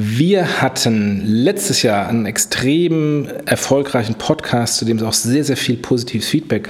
Wir hatten letztes Jahr einen extrem erfolgreichen Podcast, zu dem es auch sehr, sehr viel positives Feedback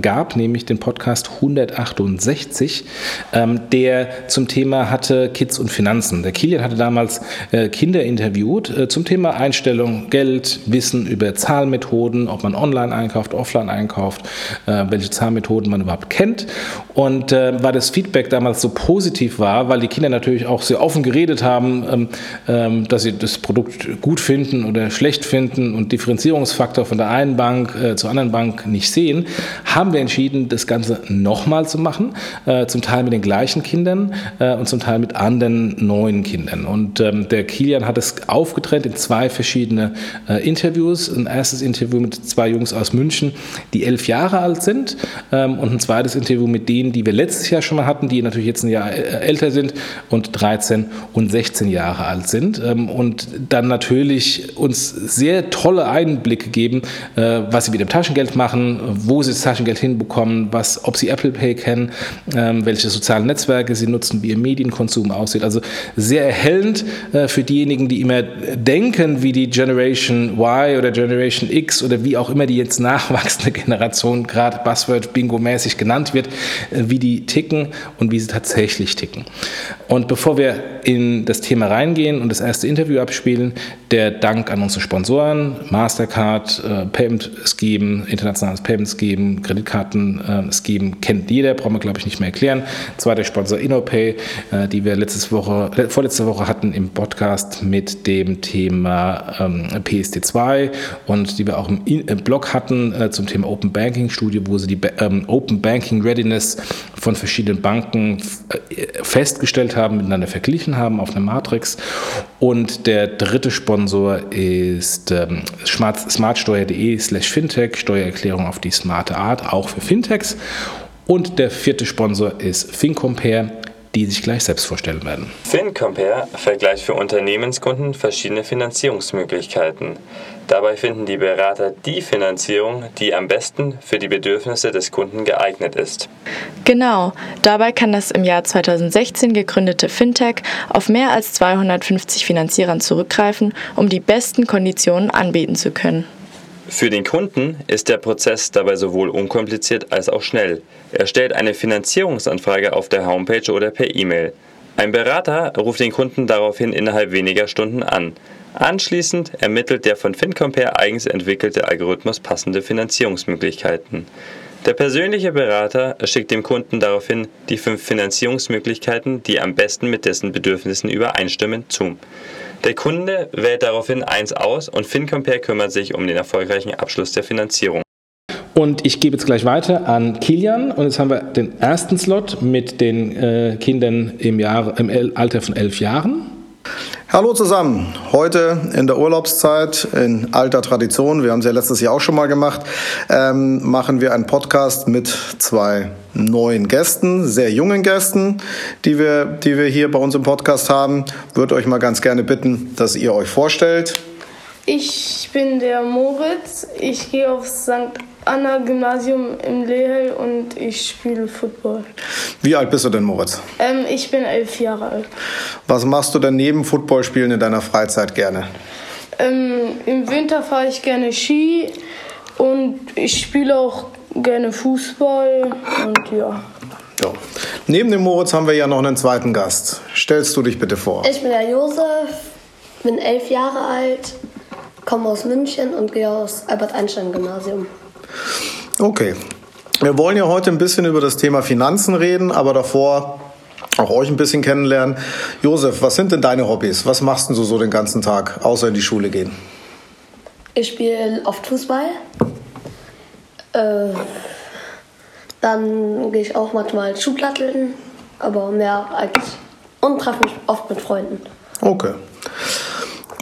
gab, nämlich den Podcast 168, ähm, der zum Thema hatte Kids und Finanzen. Der Kilian hatte damals äh, Kinder interviewt äh, zum Thema Einstellung, Geld, Wissen über Zahlmethoden, ob man online einkauft, offline einkauft, äh, welche Zahlmethoden man überhaupt kennt. Und äh, war das Feedback damals so positiv war, weil die Kinder natürlich auch sehr offen geredet haben, ähm, ähm, dass sie das Produkt gut finden oder schlecht finden und Differenzierungsfaktor von der einen Bank äh, zur anderen Bank nicht sehen, haben wir entschieden, das Ganze nochmal zu machen, äh, zum Teil mit den gleichen Kindern äh, und zum Teil mit anderen neuen Kindern. Und ähm, der Kilian hat es aufgetrennt in zwei verschiedene äh, Interviews. Ein erstes Interview mit zwei Jungs aus München, die elf Jahre alt sind ähm, und ein zweites Interview mit denen, die wir letztes Jahr schon mal hatten, die natürlich jetzt ein Jahr äh, älter sind und 13 und 16 Jahre alt sind ähm, und dann natürlich uns sehr tolle Einblicke geben, äh, was sie mit dem Taschengeld machen, wo sie das Taschengeld hinbekommen, was, ob sie Apple Pay kennen, ähm, welche sozialen Netzwerke sie nutzen, wie ihr Medienkonsum aussieht. Also sehr erhellend äh, für diejenigen, die immer denken, wie die Generation Y oder Generation X oder wie auch immer die jetzt nachwachsende Generation gerade Buzzword Bingo-mäßig genannt wird, wie die ticken und wie sie tatsächlich ticken. Und bevor wir in das Thema reingehen und das erste Interview abspielen, der Dank an unsere Sponsoren, Mastercard, äh, Payment Scheme, internationales Payment Scheme, Kreditkarten äh, Scheme, kennt jeder, brauchen wir glaube ich nicht mehr erklären. Zweiter Sponsor InnoPay, äh, die wir letzte Woche, vorletzte Woche hatten im Podcast mit dem Thema ähm, PSD2 und die wir auch im, im Blog hatten äh, zum Thema Open Banking Studie, wo sie die ähm, Open Banking Readiness von verschiedenen Banken äh, festgestellt haben, miteinander verglichen haben auf einer Matrix. Und der dritte Sponsor ist ähm, smartsteuer.de slash fintech, Steuererklärung auf die smarte Art, auch für Fintechs. Und der vierte Sponsor ist FinCompare, die sich gleich selbst vorstellen werden. FinCompare vergleicht für Unternehmenskunden verschiedene Finanzierungsmöglichkeiten. Dabei finden die Berater die Finanzierung, die am besten für die Bedürfnisse des Kunden geeignet ist. Genau, dabei kann das im Jahr 2016 gegründete Fintech auf mehr als 250 Finanzierern zurückgreifen, um die besten Konditionen anbieten zu können. Für den Kunden ist der Prozess dabei sowohl unkompliziert als auch schnell. Er stellt eine Finanzierungsanfrage auf der Homepage oder per E-Mail. Ein Berater ruft den Kunden daraufhin innerhalb weniger Stunden an. Anschließend ermittelt der von FinCompare eigens entwickelte Algorithmus passende Finanzierungsmöglichkeiten. Der persönliche Berater schickt dem Kunden daraufhin die fünf Finanzierungsmöglichkeiten, die am besten mit dessen Bedürfnissen übereinstimmen, zu. Der Kunde wählt daraufhin eins aus und FinCompare kümmert sich um den erfolgreichen Abschluss der Finanzierung. Und ich gebe jetzt gleich weiter an Kilian. Und jetzt haben wir den ersten Slot mit den äh, Kindern im, Jahr, im Alter von elf Jahren. Hallo zusammen. Heute in der Urlaubszeit in alter Tradition, wir haben es ja letztes Jahr auch schon mal gemacht, ähm, machen wir einen Podcast mit zwei neuen Gästen, sehr jungen Gästen, die wir, die wir hier bei uns im Podcast haben. Würde euch mal ganz gerne bitten, dass ihr euch vorstellt. Ich bin der Moritz. Ich gehe auf St. Anna Gymnasium in Lehel und ich spiele Football. Wie alt bist du denn, Moritz? Ähm, ich bin elf Jahre alt. Was machst du denn neben Footballspielen in deiner Freizeit gerne? Ähm, Im Winter fahre ich gerne Ski und ich spiele auch gerne Fußball und ja. ja. Neben dem Moritz haben wir ja noch einen zweiten Gast. Stellst du dich bitte vor? Ich bin der Josef, bin elf Jahre alt, komme aus München und gehe aus Albert-Einstein-Gymnasium. Okay. Wir wollen ja heute ein bisschen über das Thema Finanzen reden, aber davor auch euch ein bisschen kennenlernen. Josef, was sind denn deine Hobbys? Was machst du so den ganzen Tag, außer in die Schule gehen? Ich spiele oft Fußball. Äh, dann gehe ich auch manchmal Schuhplatteln, aber mehr als und treffe mich oft mit Freunden. Okay.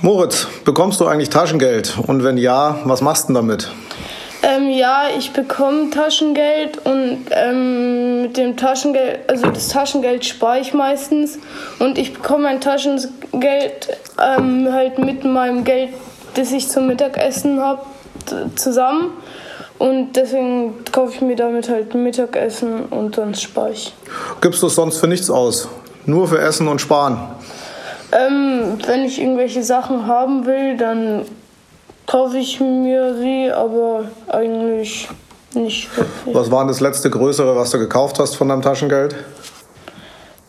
Moritz, bekommst du eigentlich Taschengeld? Und wenn ja, was machst du damit? Ähm, ja, ich bekomme Taschengeld und ähm, mit dem Taschengeld, also das Taschengeld spare ich meistens und ich bekomme mein Taschengeld ähm, halt mit meinem Geld, das ich zum Mittagessen habe, zusammen. Und deswegen kaufe ich mir damit halt Mittagessen und sonst spare ich. Gibst du es sonst für nichts aus? Nur für Essen und Sparen? Ähm, wenn ich irgendwelche Sachen haben will, dann kaufe ich mir sie, aber eigentlich nicht wirklich. Was war denn das letzte größere, was du gekauft hast von deinem Taschengeld?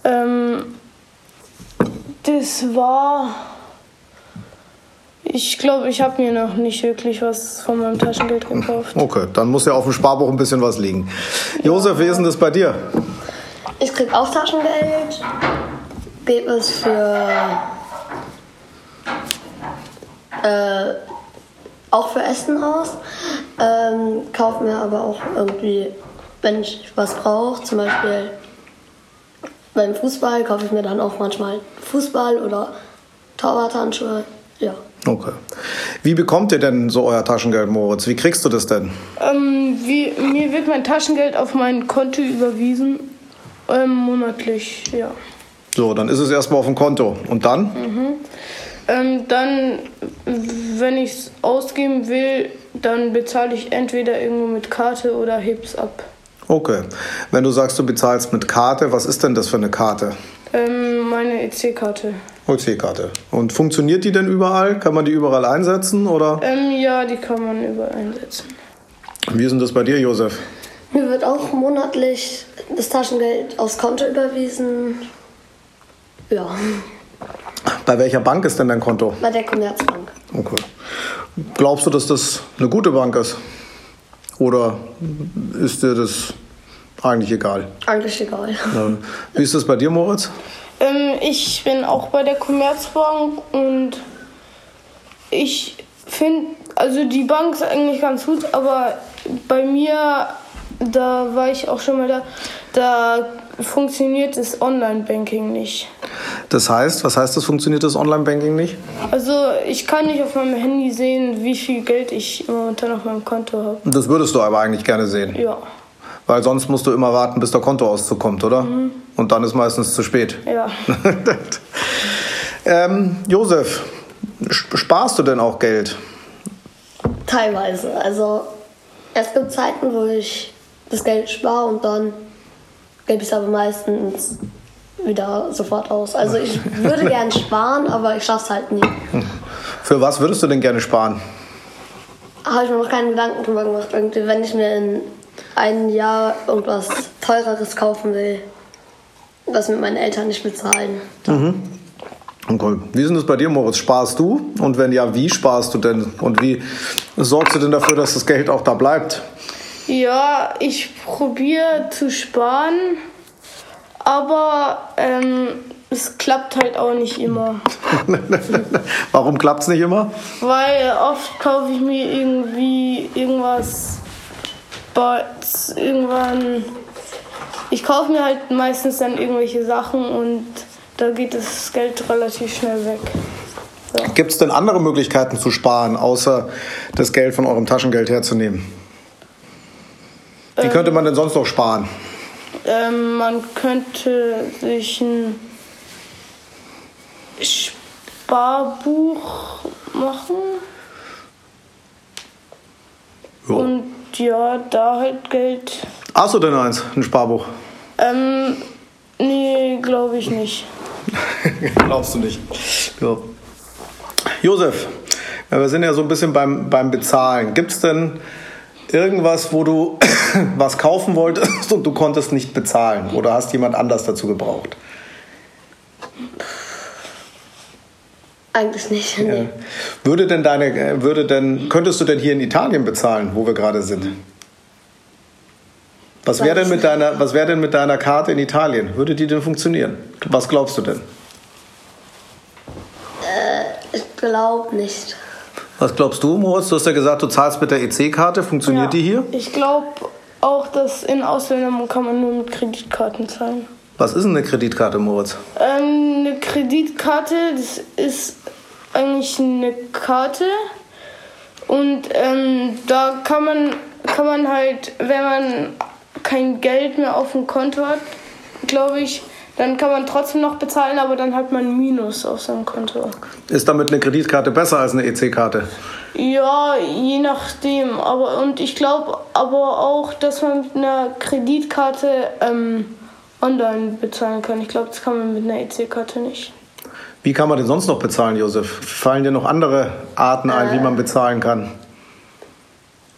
Ähm, das war. Ich glaube, ich habe mir noch nicht wirklich was von meinem Taschengeld gekauft. Okay, dann muss ja auf dem Sparbuch ein bisschen was liegen. Josef, wie ist denn das bei dir? Ich krieg auch Taschengeld, gebe es für äh, auch für Essen aus, ähm, kaufe mir aber auch irgendwie, wenn ich was brauche, zum Beispiel beim Fußball kaufe ich mir dann auch manchmal Fußball oder Torwarthandschuhe, ja. Okay. Wie bekommt ihr denn so euer Taschengeld, Moritz? Wie kriegst du das denn? Ähm, wie, mir wird mein Taschengeld auf mein Konto überwiesen, ähm, monatlich, ja. So, dann ist es erstmal auf dem Konto. Und dann? Ähm, dann, wenn ich es ausgeben will, dann bezahle ich entweder irgendwo mit Karte oder heb's ab. Okay. Wenn du sagst, du bezahlst mit Karte, was ist denn das für eine Karte? Ähm, meine EC-Karte. OC-Karte. Und funktioniert die denn überall? Kann man die überall einsetzen? Oder Ähm, ja, die kann man überall einsetzen. wie ist denn das bei dir, Josef? Mir wird auch monatlich das Taschengeld aufs Konto überwiesen. Ja, Bei welcher Bank ist denn dein Konto? bei der Commerzbank. Okay. Glaubst du, dass das eine gute Bank ist? Oder ist dir das eigentlich egal? Eigentlich egal. Ja. Wie ist das bei dir, Moritz? Ähm, ich bin auch bei der Commerzbank und ich finde, also die Bank ist eigentlich ganz gut, aber bei mir, da war ich auch schon mal da, da funktioniert das Online-Banking nicht. Das heißt, was heißt das, funktioniert das Online-Banking nicht? Also ich kann nicht auf meinem Handy sehen, wie viel Geld ich momentan auf meinem Konto habe. Das würdest du aber eigentlich gerne sehen. Ja, Weil sonst musst du immer warten, bis der Kontoauszug kommt, oder? Und dann ist meistens zu spät. ja. ähm, Josef, sp- sparst du denn auch Geld? Teilweise. Also es gibt Zeiten, wo ich das Geld spare und dann gebe ich es aber meistens wieder sofort aus. Also ich würde gern sparen, aber ich schaffe es halt nie. Für was würdest du denn gerne sparen? Habe ich mir noch keinen Gedanken drüber gemacht. Irgendwie, wenn ich mir in einem Jahr irgendwas teureres kaufen will, was mit meinen Eltern nicht bezahlen. Okay. Wie ist das bei dir, Moritz? Sparst du? Und wenn ja, wie sparst du denn? Und wie sorgst du denn dafür, dass das Geld auch da bleibt? Ja, ich probiere zu sparen, aber ähm, es klappt halt auch nicht immer. Warum klappt es nicht immer? Weil oft kaufe ich mir irgendwie irgendwas, bei- irgendwann. Ich kaufe mir halt meistens dann irgendwelche Sachen und da geht das Geld relativ schnell weg. Gibt es denn andere Möglichkeiten zu sparen, außer das Geld von eurem Taschengeld herzunehmen? Wie könnte man denn sonst noch sparen? Ähm, man könnte sich ein Sparbuch machen und ja, da halt Geld. Hast du denn eins, ein Sparbuch? Ähm, nee, glaube ich nicht. Glaubst du nicht. Ja. Josef, ja, wir sind ja so ein bisschen beim, beim Bezahlen. Gibt es denn irgendwas, wo du was kaufen wolltest und du konntest nicht bezahlen? Oder hast jemand anders dazu gebraucht? Eigentlich nicht. Ja. Würde denn deine, äh, würde denn, könntest du denn hier in Italien bezahlen, wo wir gerade sind? Was wäre denn mit deiner, was wäre denn mit deiner Karte in Italien? Würde die denn funktionieren? Was glaubst du denn? Ich glaube nicht. Was glaubst du, Moritz? Du hast ja gesagt, du zahlst mit der EC-Karte. Funktioniert die hier? Ich glaube auch, dass in Ausländern kann man nur mit Kreditkarten zahlen. Was ist denn eine Kreditkarte, Moritz? Ähm, eine Kreditkarte, das ist eigentlich eine Karte und ähm, da kann man kann man halt, wenn man kein Geld mehr auf dem Konto hat, glaube ich, dann kann man trotzdem noch bezahlen, aber dann hat man Minus auf seinem Konto. Ist damit eine Kreditkarte besser als eine EC-Karte? Ja, je nachdem. Aber und ich glaube aber auch, dass man mit einer Kreditkarte ähm, online bezahlen kann. Ich glaube, das kann man mit einer EC-Karte nicht. Wie kann man denn sonst noch bezahlen, Josef? Fallen dir noch andere Arten ein, wie man bezahlen kann?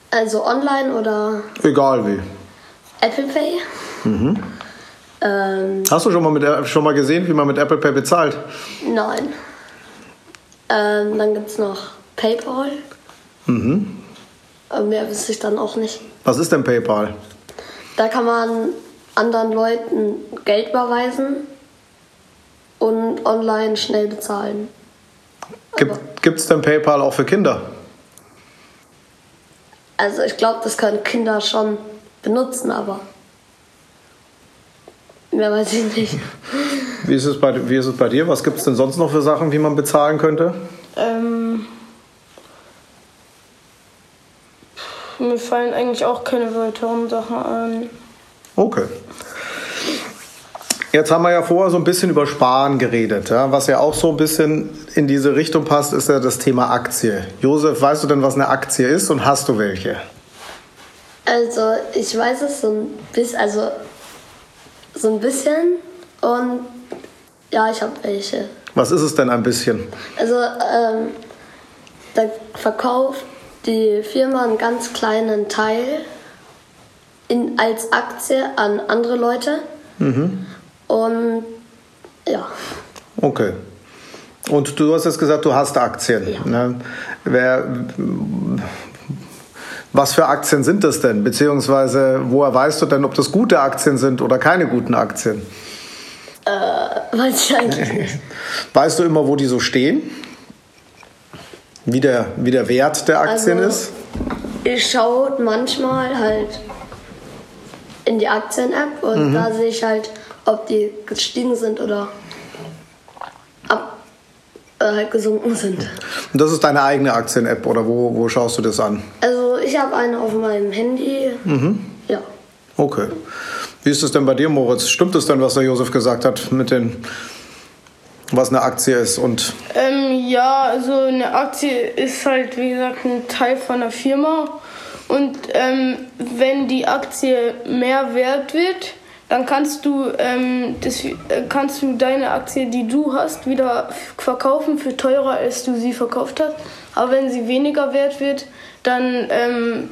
Also online oder Egal wie. Apple Pay. Ähm, Hast du schon mal, mit, schon mal gesehen, wie man mit Apple Pay bezahlt? nein. Ähm, dann gibt es noch PayPal. Mhm. Mehr wüsste ich dann auch nicht. Was ist denn PayPal? Da kann man anderen Leuten Geld überweisen und online schnell bezahlen. Gibt es denn PayPal auch für Kinder? Also ich glaube, das können Kinder schon benutzen, aber mehr weiß ich nicht. Wie ist es bei, wie ist es bei dir? Was gibt es denn sonst noch für Sachen, wie man bezahlen könnte? Ähm, mir fallen eigentlich auch keine weiteren Sachen ein. Okay. Jetzt haben wir ja vorher so ein bisschen über Sparen geredet. Ja? Was ja auch so ein bisschen in diese Richtung passt, ist ja das Thema Aktie. Josef, weißt du denn, was eine Aktie ist und hast du welche? Also ich weiß es so ein bisschen, also so ein bisschen und ja, ich habe welche. Was ist es denn ein bisschen? Also ähm, da verkauft die Firma einen ganz kleinen Teil in, als Aktie an andere Leute. Und ja, Okay. Und du hast jetzt gesagt, du hast Aktien. Ja. Ne? Wer, was für Aktien sind das denn? Beziehungsweise woher weißt du denn, ob das gute Aktien sind oder keine guten Aktien? weiß ich eigentlich nicht. Weißt du immer, wo die so stehen? Wie der, wie der Wert der Aktien Also- ist? Ich schaue manchmal halt in die Aktien-App und da sehe ich halt, ob die gestiegen sind oder ab, äh, halt gesunken sind. Und das ist deine eigene Aktien-App oder wo, wo schaust du das an? Also ich habe eine auf meinem Handy. Ja. Okay. Wie ist es denn bei dir, Moritz? Stimmt es denn, was der Josef gesagt hat mit den, was eine Aktie ist? Und Ähm, ja, also eine Aktie ist halt, wie gesagt, ein Teil von einer Firma. Und ähm, wenn die Aktie mehr wert wird, dann kannst du, ähm, das, äh, kannst du deine Aktie, die du hast, wieder verkaufen für teurer, als du sie verkauft hast. Aber wenn sie weniger wert wird, dann, ähm,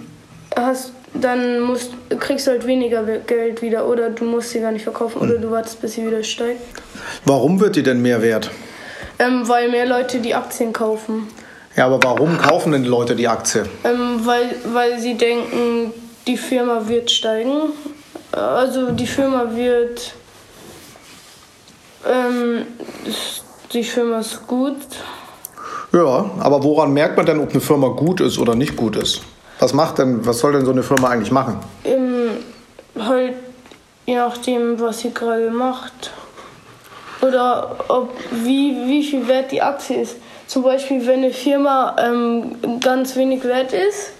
hast, dann musst, kriegst du halt weniger Geld wieder. Oder du musst sie gar nicht verkaufen. Oder du wartest, bis sie wieder steigt. warum wird die denn mehr wert? Ähm, weil mehr Leute die Aktien kaufen. Ja, aber warum kaufen denn die Leute die Aktie? Ähm, weil, weil sie denken, die Firma wird steigen. Also die Firma wird. Ähm, die Firma ist gut. Ja, aber woran merkt man denn, ob eine Firma gut ist oder nicht gut ist? Was macht denn, was soll denn so eine Firma eigentlich machen? Ähm, halt je nachdem, was sie gerade macht. Oder ob, wie, wie viel wert die Aktie ist. Zum Beispiel, wenn eine Firma ähm, ganz wenig wert ist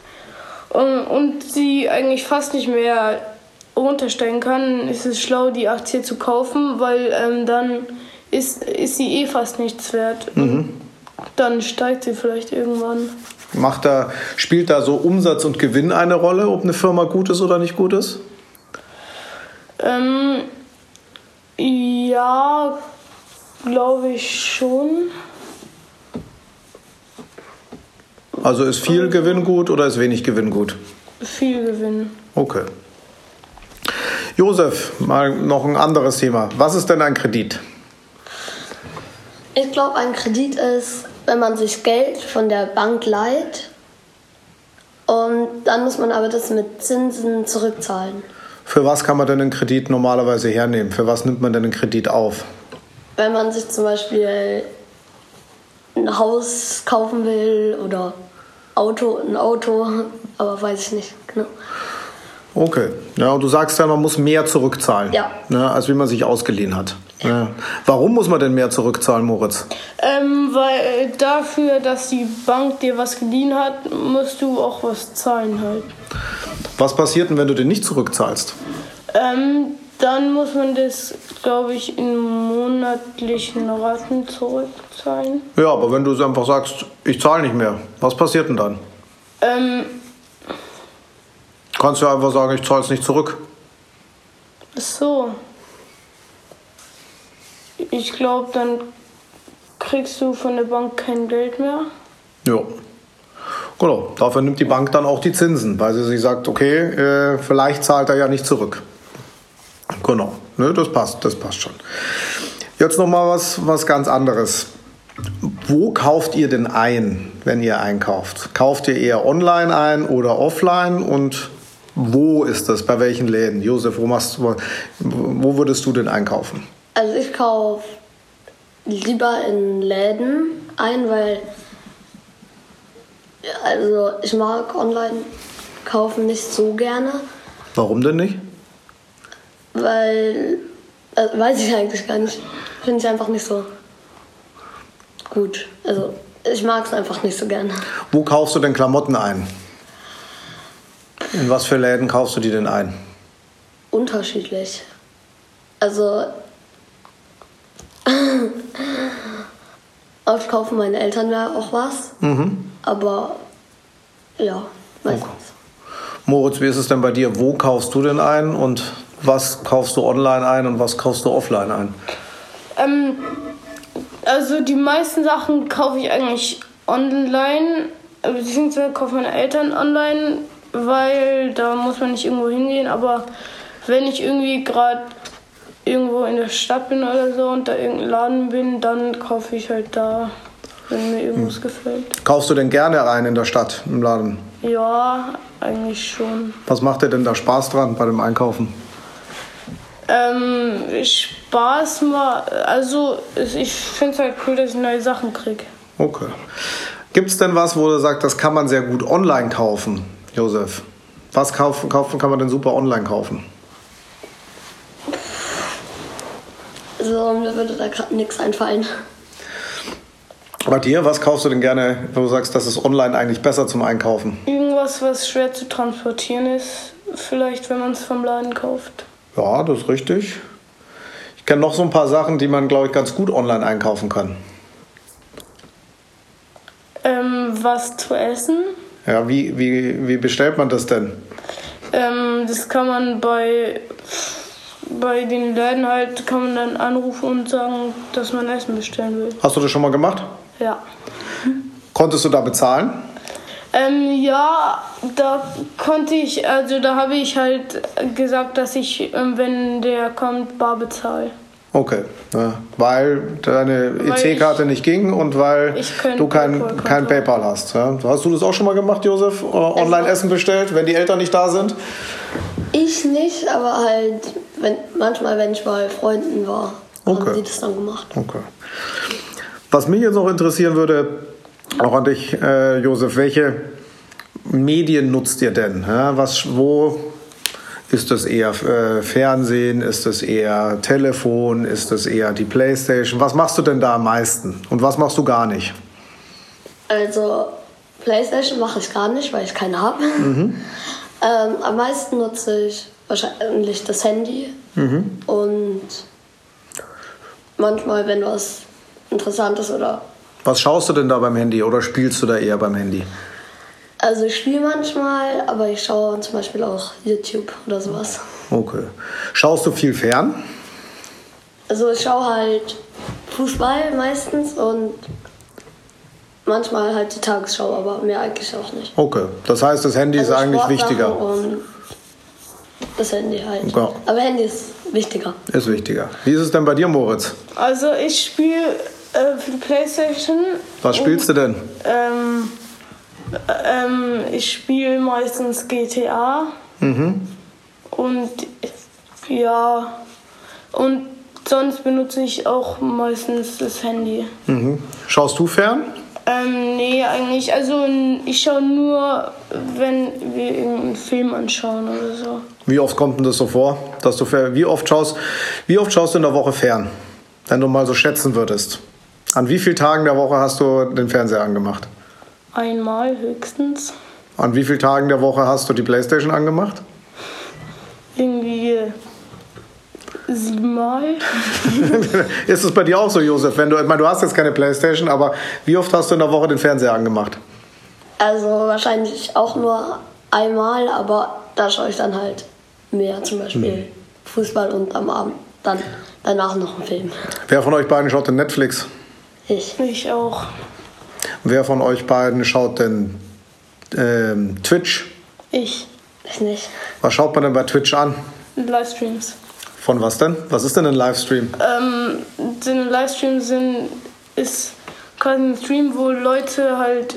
und, und sie eigentlich fast nicht mehr runtersteigen kann, ist es schlau, die Aktie zu kaufen, weil ähm, dann ist, ist sie eh fast nichts wert. Dann steigt sie vielleicht irgendwann. Macht da, spielt da so Umsatz und Gewinn eine Rolle, ob eine Firma gut ist oder nicht gut ist? Ähm, ja, glaube ich schon. Also ist viel Gewinn gut oder ist wenig Gewinn gut? Viel Gewinn. Okay. Josef, mal noch ein anderes Thema. Was ist denn ein Kredit? Ich glaube, ein Kredit ist, wenn man sich Geld von der Bank leiht und dann muss man aber das mit Zinsen zurückzahlen. Für was kann man denn einen Kredit normalerweise hernehmen? Für was nimmt man denn einen Kredit auf? Wenn man sich zum Beispiel ein Haus kaufen will oder Auto, ein Auto, aber weiß ich nicht genau. Okay. Ja, und du sagst ja, man muss mehr zurückzahlen, Ja. ne, als wie man sich ausgeliehen hat. Ja. Warum muss man denn mehr zurückzahlen, Moritz? Ähm, weil äh, dafür, dass die Bank dir was geliehen hat, musst du auch was zahlen halt. Was passiert denn, wenn du den nicht zurückzahlst? Ähm, dann muss man das, glaube ich, in monatlichen Raten zurückzahlen. Ja, aber wenn du einfach sagst, ich zahle nicht mehr, was passiert denn dann? Ähm, Kannst du einfach sagen, ich zahle es nicht zurück. ach so. Ich glaube, dann kriegst du von der Bank kein Geld mehr. Ja. Genau, dafür nimmt die Bank dann auch die Zinsen, weil sie sich sagt, okay, äh, vielleicht zahlt er ja nicht zurück. Genau, ne, das passt, das passt schon. Jetzt noch mal was, was ganz anderes. Wo kauft ihr denn ein, wenn ihr einkauft? Kauft ihr eher online ein oder offline und wo ist das? Bei welchen Läden? Josef, wo, machst, wo, wo würdest du denn einkaufen? Also ich kaufe lieber in Läden ein, weil also ich mag online kaufen nicht so gerne, Warum denn nicht? weil äh, weiß ich eigentlich gar nicht. Finde ich einfach nicht so gut. Also ich mag es einfach nicht so gerne. Wo kaufst du denn Klamotten ein? In was für Läden kaufst du die denn ein? Unterschiedlich. Also oft kaufen meine Eltern ja auch was, aber ja, meistens. Moritz, wie ist es denn bei dir? Wo kaufst du denn ein und was kaufst du online ein und was kaufst du offline ein? Ähm, also die meisten Sachen kaufe ich eigentlich online, beziehungsweise kaufen meine Eltern online, weil da muss man nicht irgendwo hingehen. Aber wenn ich irgendwie gerade irgendwo in der Stadt bin oder so und da irgendein Laden bin, dann kaufe ich halt da, wenn mir irgendwas gefällt. Kaufst du denn gerne ein in der Stadt, im Laden? Ja, eigentlich schon. Was macht dir denn da Spaß dran bei dem Einkaufen? Ähm, Spaß mal, also ich finde es halt cool, dass ich neue Sachen kriege. Okay. Gibt es denn was, wo du sagst, das kann man sehr gut online kaufen, Josef? Was kaufen, kaufen kann man denn super online kaufen? Also mir würde da gerade nichts einfallen. Bei dir, was kaufst du denn gerne, wo du sagst, das ist online eigentlich besser zum Einkaufen? Irgendwas, was schwer zu transportieren ist, vielleicht wenn man es vom Laden kauft. Ja, das ist richtig. Ich kenne noch so ein paar Sachen, die man, glaube ich, ganz gut online einkaufen kann. Ähm, was zu essen. Ja, wie, wie, wie bestellt man das denn? Ähm, das kann man bei, bei den Läden halt, kann man dann anrufen und sagen, dass man Essen bestellen will. Hast du das schon mal gemacht? Ja. Konntest du da bezahlen? Ähm, ja, da konnte ich, also da habe ich halt gesagt, dass ich, ähm, wenn der kommt, bar bezahle. Okay. Ja, weil deine EC-Karte nicht ging und weil du kein, PayPal-Konto kein PayPal hast. Ja? Hast du das auch schon mal gemacht, Josef? Äh, Online Essen bestellt, wenn die Eltern nicht da sind? Ich nicht, aber halt wenn, manchmal, wenn ich bei Freunden war, Okay. haben die das dann gemacht. Okay. Was mich jetzt noch interessieren würde, auch an dich, äh, Josef, welche Medien nutzt ihr denn? Ja, was, wo ist das eher äh, Fernsehen? Ist das eher Telefon? Ist das eher die Playstation? Was machst du denn da am meisten? Und was machst du gar nicht? Also Playstation mache ich gar nicht, weil ich keine habe. Ähm, am meisten nutze ich wahrscheinlich das Handy und manchmal, wenn was Interessantes oder Was schaust du denn da beim Handy oder spielst du da eher beim Handy? Also ich spiele manchmal, aber ich schaue zum Beispiel auch YouTube oder sowas. Okay. Schaust du viel fern? Also ich schaue halt Fußball meistens und manchmal halt die Tagesschau, aber mehr eigentlich auch nicht. Okay. Das heißt, das Handy ist Also eigentlich Sportsachen wichtiger. Und das Handy halt. Ja. Aber Handy ist wichtiger. Ist wichtiger. Wie ist es denn bei dir, Moritz? Also ich spiele äh, für die Playstation. Was spielst du denn? Ähm, ähm, ich spiele meistens GTA. Und ja, und sonst benutze ich auch meistens das Handy. Mhm. Schaust du fern? Ähm, nee, eigentlich, also ich schaue nur, wenn wir irgendeinen Film anschauen oder so. Wie oft kommt denn das so vor, dass du fer- wie oft schaust, wie oft schaust du in der Woche fern? Wenn du mal so schätzen würdest. An wie vielen Tagen der Woche hast du den Fernseher angemacht? Einmal höchstens. An wie vielen Tagen der Woche hast du die Playstation angemacht? Irgendwie siebenmal. Ist es bei dir auch so, Josef? Wenn du, ich meine, du hast jetzt keine Playstation, aber wie oft hast du in der Woche den Fernseher angemacht? Also wahrscheinlich auch nur einmal, aber da schaue ich dann halt mehr, zum Beispiel Fußball und am Abend dann danach noch einen Film. Wer von euch beiden schaut denn Netflix? Ich. Ich auch. Wer von euch beiden schaut denn ähm, Twitch? Ich. Ich nicht. Was schaut man denn bei Twitch an? Livestreams. Von was denn? Was ist denn ein Livestream? Ähm, ein Livestream sind, ist quasi ein Stream, wo Leute halt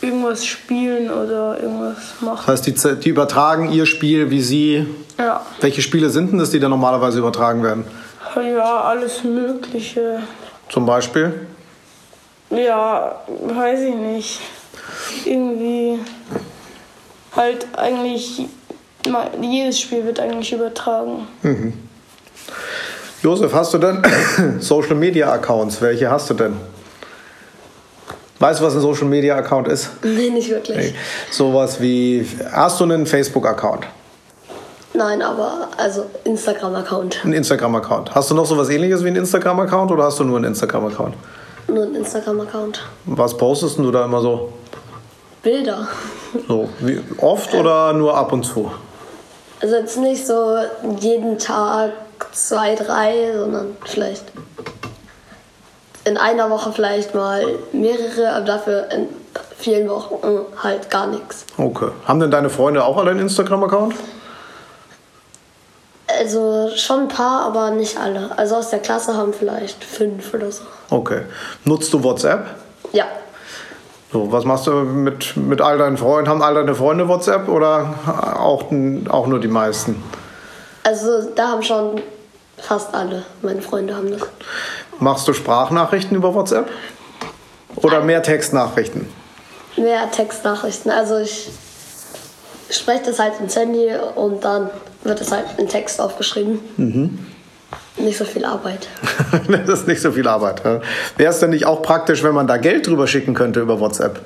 irgendwas spielen oder irgendwas Das machen. heißt, die, die übertragen ihr Spiel, wie sie. Ja. Welche Spiele sind denn das, die da normalerweise übertragen werden? Ja, alles Mögliche. Zum Beispiel? Ja, weiß ich nicht. Irgendwie halt eigentlich mal- jedes Spiel wird eigentlich übertragen. Josef, hast du denn Social Media Accounts? Welche hast du denn? Weißt du, was ein Social Media Account ist? Nee, nicht wirklich. Sowas wie. Hast du einen Facebook-Account? Nein, aber also Instagram-Account. Einen Instagram-Account? Hast du noch sowas ähnliches wie einen Instagram-Account oder hast du nur einen Instagram-Account? Nur ein Instagram-Account. Was postest du da immer so? Bilder. So, wie oft oder nur ab und zu? Also jetzt nicht so jeden Tag zwei, drei, sondern vielleicht in einer Woche vielleicht mal mehrere, aber dafür in vielen Wochen halt gar nichts. Okay. Haben denn deine Freunde auch alle einen Instagram-Account? Also schon ein paar, aber nicht alle. Also aus der Klasse haben vielleicht fünf oder so. Okay. Nutzt du WhatsApp? Ja. So, was machst du mit, mit all deinen Freunden? Haben all deine Freunde WhatsApp oder auch, auch nur die meisten? Also da haben schon fast alle meine Freunde haben das. Machst du Sprachnachrichten über WhatsApp? Oder mehr Textnachrichten? Mehr Textnachrichten. Also ich spreche das halt ins Handy und dann wird es halt in Text aufgeschrieben. Nicht so viel Arbeit. das ist nicht so viel Arbeit. Wäre es denn nicht auch praktisch, wenn man da Geld drüber schicken könnte über WhatsApp?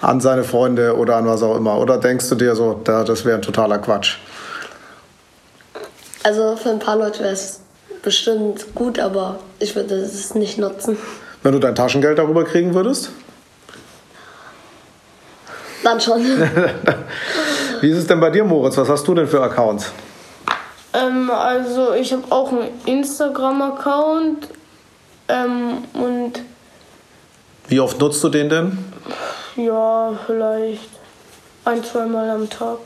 An seine Freunde oder an was auch immer? Oder denkst du dir so, da, das wäre ein totaler Quatsch? Also für ein paar Leute wäre es bestimmt gut, aber ich würde es nicht nutzen. Wenn du dein Taschengeld darüber kriegen würdest? Dann schon. Wie ist es denn bei dir, Moritz? Was hast du denn für Accounts? Ähm, also ich habe auch einen Instagram-Account ähm, und Wie oft nutzt du den denn? ja, vielleicht ein, zweimal am Tag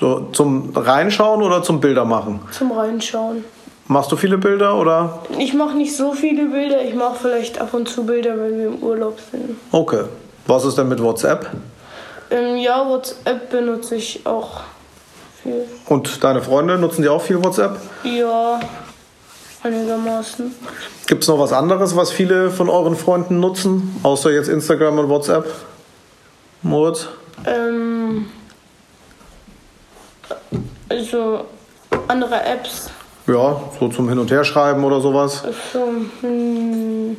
So zum Reinschauen oder zum Bilder machen? zum Reinschauen. Machst du viele Bilder oder? Ich mache nicht so viele Bilder, ich mache vielleicht ab und zu Bilder, wenn wir im Urlaub sind. Okay. Was ist denn mit WhatsApp? Ähm, ja, WhatsApp benutze ich auch viel. Und deine Freunde nutzen die auch viel WhatsApp? Ja, einigermaßen. Gibt es noch was anderes, was viele von euren Freunden nutzen, außer jetzt Instagram und WhatsApp? Moritz? Ähm, also andere Apps. Ja, so zum Hin- und Herschreiben oder sowas. Also, hm,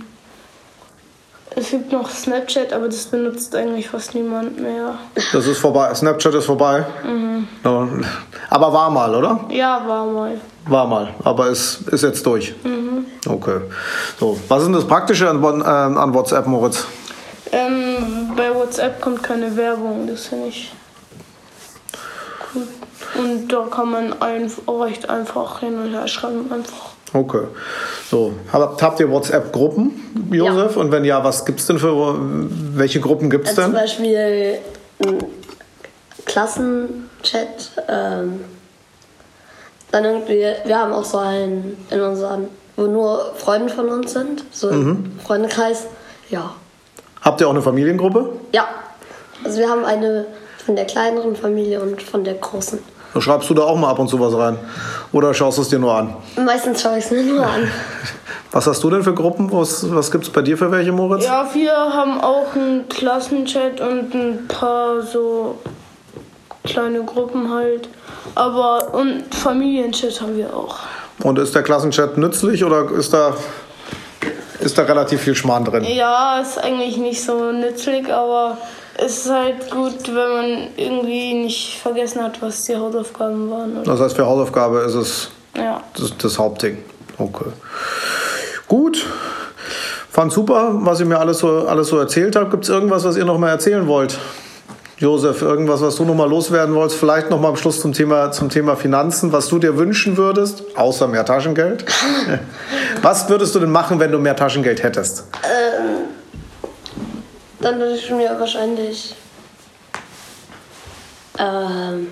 es gibt noch Snapchat, aber das benutzt eigentlich fast niemand mehr. Das ist vorbei. Snapchat ist vorbei. Ja. Aber war mal, oder? Ja, war mal. War mal. Aber ist, ist jetzt durch. Okay. So, was ist denn das Praktische an, ähm, an WhatsApp, Moritz? Ähm, bei WhatsApp kommt keine Werbung, das finde ich gut. Und da kann man ein, recht einfach hin und her schreiben, einfach. Okay. So, habt, habt ihr WhatsApp-Gruppen, Josef? Und wenn ja, was gibt's denn für welche Gruppen gibt's Also zum denn? Beispiel ein Klassenchat. Ähm, dann irgendwie, wir haben auch so einen in unserem, wo nur Freunde von uns sind, so ein Freundekreis. Ja. Habt ihr auch eine Familiengruppe? Ja. Also wir haben eine von der kleineren Familie und von der großen. Da schreibst du da auch mal ab und zu was rein? Oder schaust du es dir nur an? Meistens schaue ich es mir nur an. Was hast du denn für Gruppen? Was, was gibt's bei dir für welche, Moritz? Ja, wir haben auch einen Klassenchat und ein paar so kleine Gruppen halt. Aber und Familienchat haben wir auch. Und ist der Klassenchat nützlich oder ist da, ist da relativ viel Schmarrn drin? Ja, ist eigentlich nicht so nützlich, aber es ist halt gut, wenn man irgendwie nicht vergessen hat, was die Hausaufgaben waren. Das heißt, für Hausaufgabe ist es Ja. das, das Hauptding. Okay. Gut. Fand super, was ihr mir alles so, alles so erzählt habt. Gibt es irgendwas, was ihr noch mal erzählen wollt? Josef, irgendwas, was du noch mal loswerden wolltest? Vielleicht noch mal am Schluss zum Thema, zum Thema Finanzen, was du dir wünschen würdest, außer mehr Taschengeld. was würdest du denn machen, wenn du mehr Taschengeld hättest? Dann würde ich mir wahrscheinlich ähm,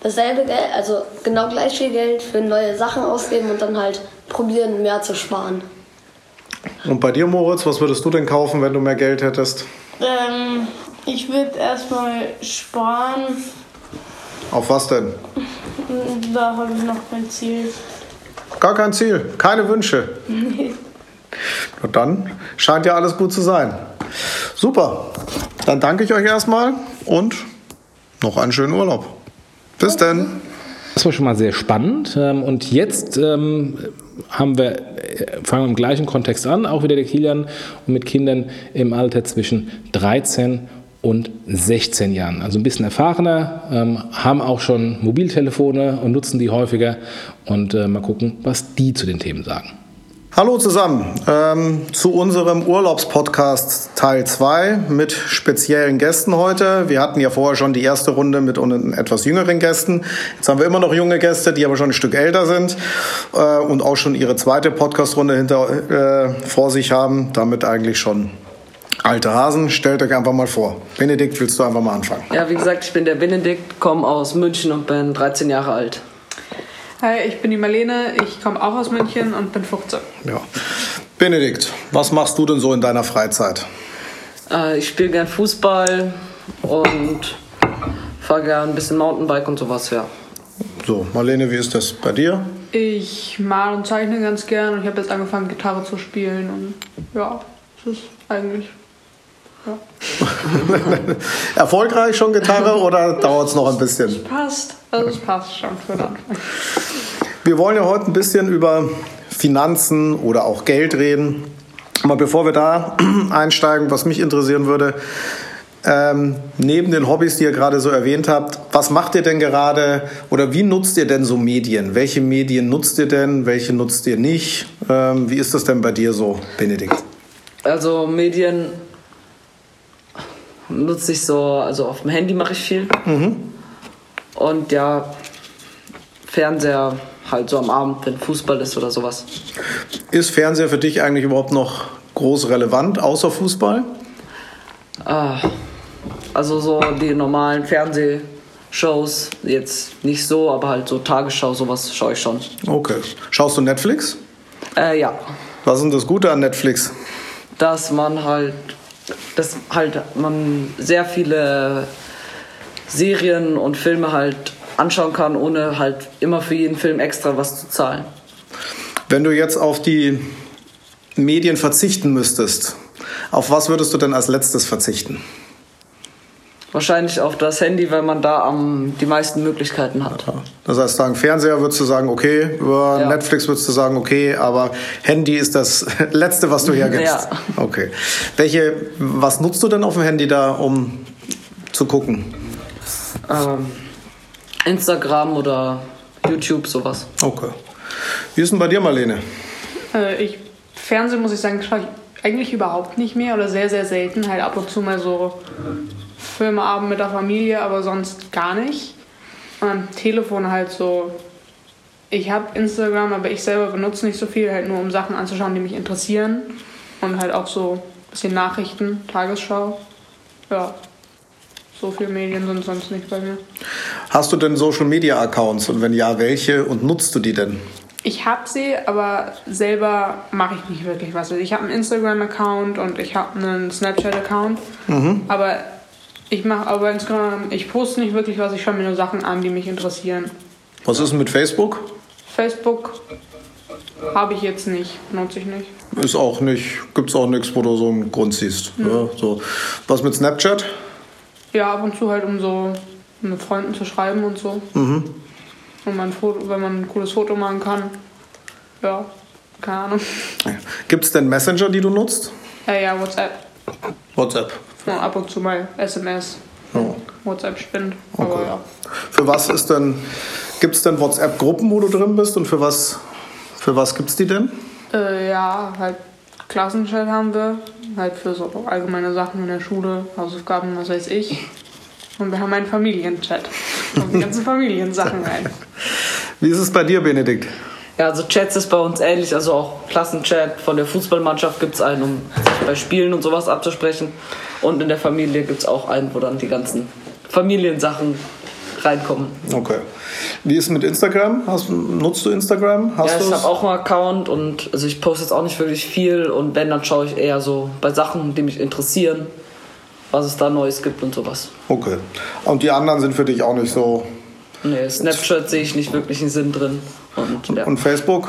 dasselbe Geld, also genau gleich viel Geld für neue Sachen ausgeben und dann halt probieren, mehr zu sparen. Und bei dir, Moritz, was würdest du denn kaufen, wenn du mehr Geld hättest? Ähm, ich würde erstmal sparen. Auf was denn? Da habe ich noch kein Ziel. Gar kein Ziel, keine Wünsche. Und dann scheint ja alles gut zu sein. Super. Dann danke ich euch erstmal und noch einen schönen Urlaub. Bis denn. Das war schon mal sehr spannend. Ähm, Und jetzt ähm, haben wir, äh, fangen wir im gleichen Kontext an, auch wieder der Kilian und mit Kindern im Alter zwischen 13 und 16 Jahren. Also ein bisschen erfahrener, ähm, haben auch schon Mobiltelefone und nutzen die häufiger. Und äh, mal gucken, was die zu den Themen sagen. Hallo zusammen ähm, zu unserem Urlaubspodcast Teil 2 mit speziellen Gästen heute. Wir hatten ja vorher schon die erste Runde mit etwas jüngeren Gästen. Jetzt haben wir immer noch junge Gäste, die aber schon ein Stück älter sind äh, und auch schon ihre zweite Podcastrunde hinter äh, vor sich haben. Damit eigentlich schon alte Hasen. Stellt euch einfach mal vor. Benedikt, willst du einfach mal anfangen? Ja, wie gesagt, ich bin der Benedikt, komme aus München und bin 13 Jahre alt. Hi, ich bin die Marlene, ich komme auch aus München und bin 15. Ja. Benedikt, was machst du denn so in deiner Freizeit? Äh, ich spiele gern Fußball und fahre gern ein bisschen Mountainbike und sowas, ja. So, Marlene, wie ist das bei dir? Ich mal und zeichne ganz gern und ich habe jetzt angefangen, Gitarre zu spielen und ja, es ist eigentlich. Erfolgreich schon Gitarre oder dauert es noch ein bisschen? Passt. Also es passt schon für den Anfang. Wir wollen ja heute ein bisschen über Finanzen oder auch Geld reden. Aber bevor wir da einsteigen, was mich interessieren würde, ähm, neben den Hobbys, die ihr gerade so erwähnt habt, was macht ihr denn gerade oder wie nutzt ihr denn so Medien? Welche Medien nutzt ihr denn? Welche nutzt ihr nicht? Ähm, wie ist das denn bei dir so, Benedikt? Also Medien nutze ich so, also auf dem Handy mache ich viel. Und ja, Fernseher halt so am Abend, wenn Fußball ist oder sowas. Ist Fernseher für dich eigentlich überhaupt noch groß relevant, außer Fußball? Ah, also so die normalen Fernsehshows jetzt nicht so, aber halt so Tagesschau, sowas schaue ich schon. Okay. Schaust du Netflix? Äh, ja, Was ist denn das Gute an Netflix? dass man halt, dass halt man sehr viele Serien und Filme halt anschauen kann, ohne halt immer für jeden Film extra was zu zahlen. Wenn du jetzt auf die Medien verzichten müsstest, auf was würdest du denn als letztes verzichten? Wahrscheinlich auf das Handy, weil man da am, die meisten Möglichkeiten hat. Das heißt, sagen Fernseher würdest du sagen, okay, über Ja. Netflix würdest du sagen, okay, aber Handy ist das Letzte, was du hergibst. Ja. Okay. Welche, was nutzt du denn auf dem Handy da, um zu gucken? Ähm, Instagram oder YouTube, sowas. Okay. Wie ist denn bei dir, Marlene? Äh, ich, Fernsehen muss ich sagen, schaue ich eigentlich überhaupt nicht mehr oder sehr, sehr selten. Halt ab und zu mal so Filmeabend mit der Familie, aber sonst gar nicht. Und Telefon halt so. Ich habe Instagram, aber ich selber benutze nicht so viel, halt nur um Sachen anzuschauen, die mich interessieren. Und halt auch so ein bisschen Nachrichten, Tagesschau. Ja. So viele Medien sind sonst nicht bei mir. Hast du denn Social Media Accounts und wenn ja, welche und nutzt du die denn? Ich habe sie, aber selber mache ich nicht wirklich was. Also ich habe einen Instagram-Account und ich habe einen Snapchat-Account. Aber ich mache aber Instagram, ich poste nicht wirklich was, ich schaue mir nur Sachen an, die mich interessieren. Was ist denn mit Facebook? Facebook habe ich jetzt nicht, nutze ich nicht. Ist auch nicht, gibt's auch nichts, wo du so einen Grund siehst. Ja, so. Was mit Snapchat? Ja, ab und zu halt, um so mit Freunden zu schreiben und so. Und man Foto, wenn man ein cooles Foto machen kann. Ja, keine Ahnung. Gibt's denn Messenger, die du nutzt? Ja, ja, WhatsApp. WhatsApp. Und ab und zu mal SMS, Oh. WhatsApp spinnt. Aber Okay. ja. Für was ist denn, gibt es denn WhatsApp-Gruppen, wo du drin bist und für was, für was gibt es die denn? Äh, ja, halt Klassenchat haben wir. Halt für so allgemeine Sachen in der Schule, Hausaufgaben, was weiß ich. Und wir haben einen Familienchat. Da kommen die ganzen Familiensachen rein. Wie ist es bei dir, Benedikt? Ja, also Chats ist bei uns ähnlich, also auch Klassenchat von der Fußballmannschaft gibt es einen, um sich bei Spielen und sowas abzusprechen. Und in der Familie gibt es auch einen, wo dann die ganzen Familiensachen reinkommen. Okay. Wie ist es mit Instagram? Hast, nutzt du Instagram? Hast ja, ich habe auch einen Account und also ich poste jetzt auch nicht wirklich viel und wenn, dann schaue ich eher so bei Sachen, die mich interessieren, was es da Neues gibt und sowas. Okay. Und die anderen sind für dich auch nicht so. Nee, Snapchat sehe ich nicht wirklich einen Sinn drin und ja, Und Facebook?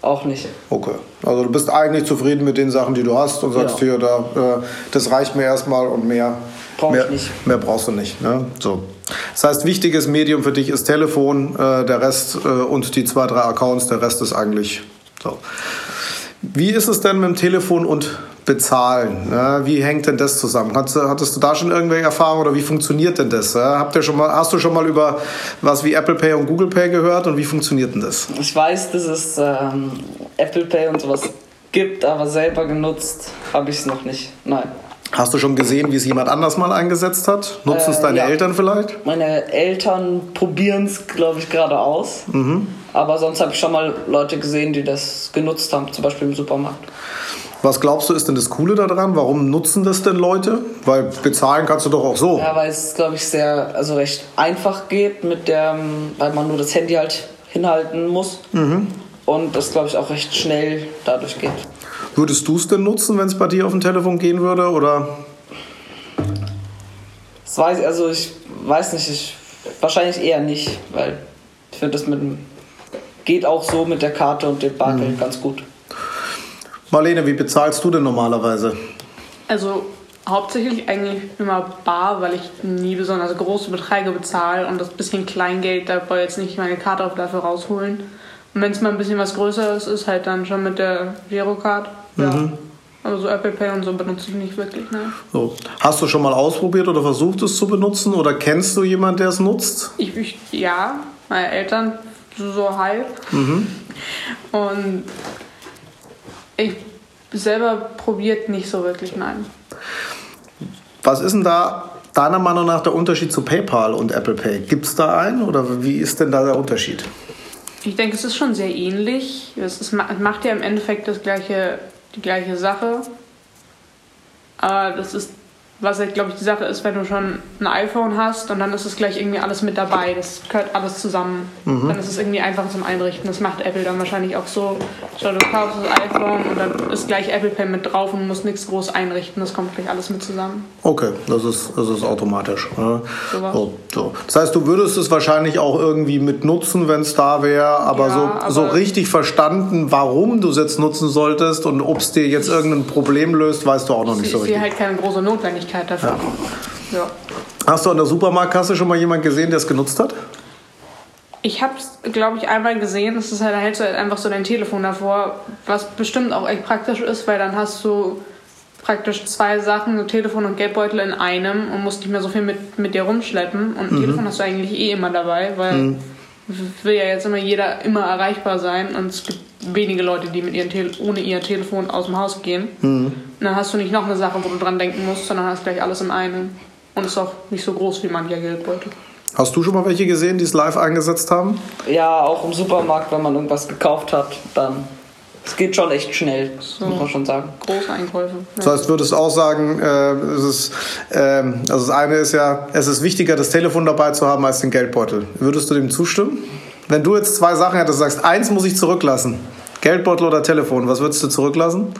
auch nicht. Okay. Also du bist eigentlich zufrieden mit den Sachen, die du hast und sagst Ja. hier, da, äh, das reicht mir erstmal und mehr. Brauch ich mehr, nicht. mehr brauchst du nicht. Ne? So. Das heißt, wichtiges Medium für dich ist Telefon, äh, der Rest äh, und die zwei, drei Accounts, der Rest ist eigentlich so. Wie ist es denn mit dem Telefon und Bezahlen? Ne? Wie hängt denn das zusammen? Hattest du, hattest du da schon irgendwelche Erfahrungen oder wie funktioniert denn das? Ja? Habt ihr schon mal, hast du schon mal über was wie Apple Pay und Google Pay gehört und wie funktioniert denn das? Ich weiß, dass es ähm, Apple Pay und sowas gibt, aber selber genutzt habe ich es noch nicht. Nein. Hast du schon gesehen, wie es jemand anders mal eingesetzt hat? Nutzen es Äh, deine ja. Eltern vielleicht? Meine Eltern probieren es, glaube ich, gerade aus. Aber sonst habe ich schon mal Leute gesehen, die das genutzt haben, zum Beispiel im Supermarkt. Was glaubst du, ist denn das Coole daran? Warum nutzen das denn Leute? Weil bezahlen kannst du doch auch so. Ja, weil es, glaube ich, sehr, also recht einfach geht, mit der, weil man nur das Handy halt hinhalten muss. Und das, glaube ich, auch recht schnell dadurch geht. Würdest du es denn nutzen, wenn es bei dir auf dem Telefon gehen würde? Oder Das weiß ich, also ich weiß nicht, ich, wahrscheinlich eher nicht, weil ich finde das mit geht auch so mit der Karte und dem Bargeld ganz gut. Marlene, wie bezahlst du denn normalerweise? Also hauptsächlich eigentlich immer bar, weil ich nie besonders große Beträge bezahle und das bisschen Kleingeld, da wollte ich jetzt nicht meine Karte auch dafür rausholen. Und wenn es mal ein bisschen was Größeres ist, halt dann schon mit der Girocard. Ja. Aber so Apple Pay und so benutze ich nicht wirklich, ne? So. Hast du schon mal ausprobiert oder versucht es zu benutzen? Oder kennst du jemanden, der es nutzt? Ich, ich, ja, meine Eltern so, halb. Und ich selber probiert nicht so wirklich, nein. Was ist denn da deiner Meinung nach der Unterschied zu PayPal und Apple Pay? Gibt es da einen oder wie ist denn da der Unterschied? Ich denke, es ist schon sehr ähnlich. Es, ist, es macht ja im Endeffekt das gleiche, die gleiche Sache. Aber das ist, was halt, glaube ich, die Sache ist, wenn du schon ein iPhone hast und dann ist es gleich irgendwie alles mit dabei. Das gehört alles zusammen. Dann ist es irgendwie einfach zum Einrichten. Das macht Apple dann wahrscheinlich auch so. Schau, du kaufst das iPhone und dann ist gleich Apple Pay mit drauf und musst nichts groß einrichten. Das kommt gleich alles mit zusammen. Okay, das ist, das ist automatisch. Ne? So, so. Das heißt, du würdest es wahrscheinlich auch irgendwie mit nutzen, wenn es da wäre, aber, Ja, so, aber- so richtig verstanden, warum du es jetzt nutzen solltest und ob es dir jetzt irgendein Problem löst, weißt du auch noch nicht Ich so sehe richtig. halt keine große Notwendigkeit dafür. Ja. Hast du an der Supermarktkasse schon mal jemanden gesehen, der es genutzt hat? Ich habe es, glaube ich, einmal gesehen. Das ist halt, da hältst du halt einfach so dein Telefon davor, was bestimmt auch echt praktisch ist, weil dann hast du praktisch zwei Sachen, so Telefon und Geldbeutel in einem und musst nicht mehr so viel mit, mit dir rumschleppen. Und ein Telefon hast du eigentlich eh immer dabei, weil will ja jetzt immer jeder immer erreichbar sein und es gibt wenige Leute, die mit ihren Tele ohne ihr Telefon aus dem Haus gehen. Und dann hast du nicht noch eine Sache, wo du dran denken musst, sondern hast gleich alles in einem. Und ist auch nicht so groß wie mancher Geldbeutel. Hast du schon mal welche gesehen, die es live eingesetzt haben? Ja, auch im Supermarkt, wenn man irgendwas gekauft hat, dann. Es geht schon echt schnell, muss man schon sagen. Große Einkäufe. Das heißt, würdest auch sagen, äh, es ist, ähm, also das eine ist ja, es ist wichtiger, das Telefon dabei zu haben als den Geldbeutel. Würdest du dem zustimmen? Wenn du jetzt zwei Sachen hättest, sagst, eins muss ich zurücklassen, Geldbeutel oder Telefon, was würdest du zurücklassen?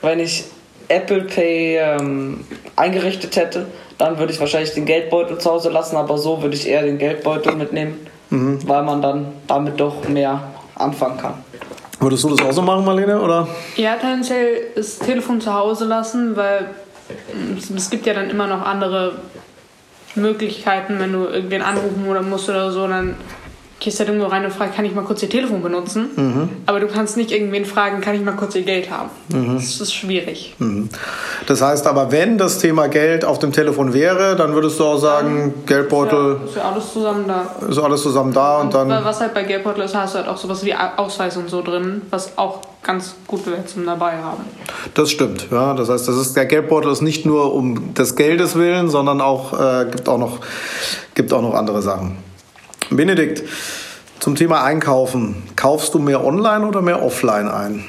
Wenn ich Apple Pay ähm, eingerichtet hätte, dann würde ich wahrscheinlich den Geldbeutel zu Hause lassen, aber so würde ich eher den Geldbeutel mitnehmen, weil man dann damit doch mehr anfangen kann. Würdest du das auch so machen, Marlene? Oder? Ja, tendenziell das Telefon zu Hause lassen, weil es, es gibt ja dann immer noch andere Möglichkeiten, wenn du irgendwen anrufen oder musst oder so, dann gehst halt irgendwo rein und fragst, kann ich mal kurz ihr Telefon benutzen? Mhm. Aber du kannst nicht irgendwen fragen, kann ich mal kurz ihr Geld haben? Mhm. Das ist schwierig. Das heißt aber, wenn das Thema Geld auf dem Telefon wäre, dann würdest du auch sagen, Geldbeutel Ja, ist ja alles zusammen da. ist alles zusammen da und dann. Was halt bei Geldbeutel ist, hast du halt auch sowas wie Ausweis und so drin, was auch ganz gut wäre zum dabei haben. Das stimmt, ja. Das heißt, das ist, der Geldbeutel ist nicht nur um des Geldes willen, sondern auch, äh, gibt, auch noch, gibt auch noch andere Sachen. Benedikt, zum Thema Einkaufen. Kaufst du mehr online oder mehr offline ein?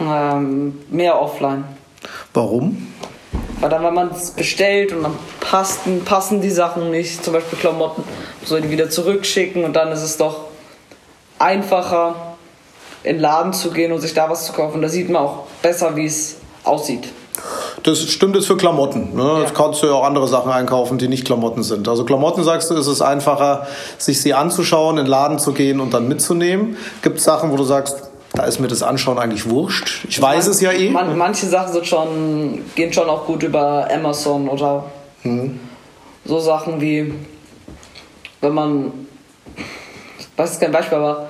Ähm, mehr offline. Warum? Weil dann, wenn man es bestellt und dann passen, passen die Sachen nicht, zum Beispiel Klamotten, soll die wieder zurückschicken und dann ist es doch einfacher, in den Laden zu gehen und sich da was zu kaufen. Da sieht man auch besser, wie es aussieht. Das stimmt jetzt für Klamotten. Ne? Ja. Jetzt kannst du ja auch andere Sachen einkaufen, die nicht Klamotten sind. Also Klamotten, sagst du, ist es einfacher, sich sie anzuschauen, in den Laden zu gehen und dann mitzunehmen. Gibt es Sachen, wo du sagst, da ist mir das Anschauen eigentlich wurscht? Ich weiß es ja eh. Man, manche Sachen sind schon, gehen schon auch gut über Amazon oder so Sachen wie, wenn man, ich weiß jetzt kein Beispiel, aber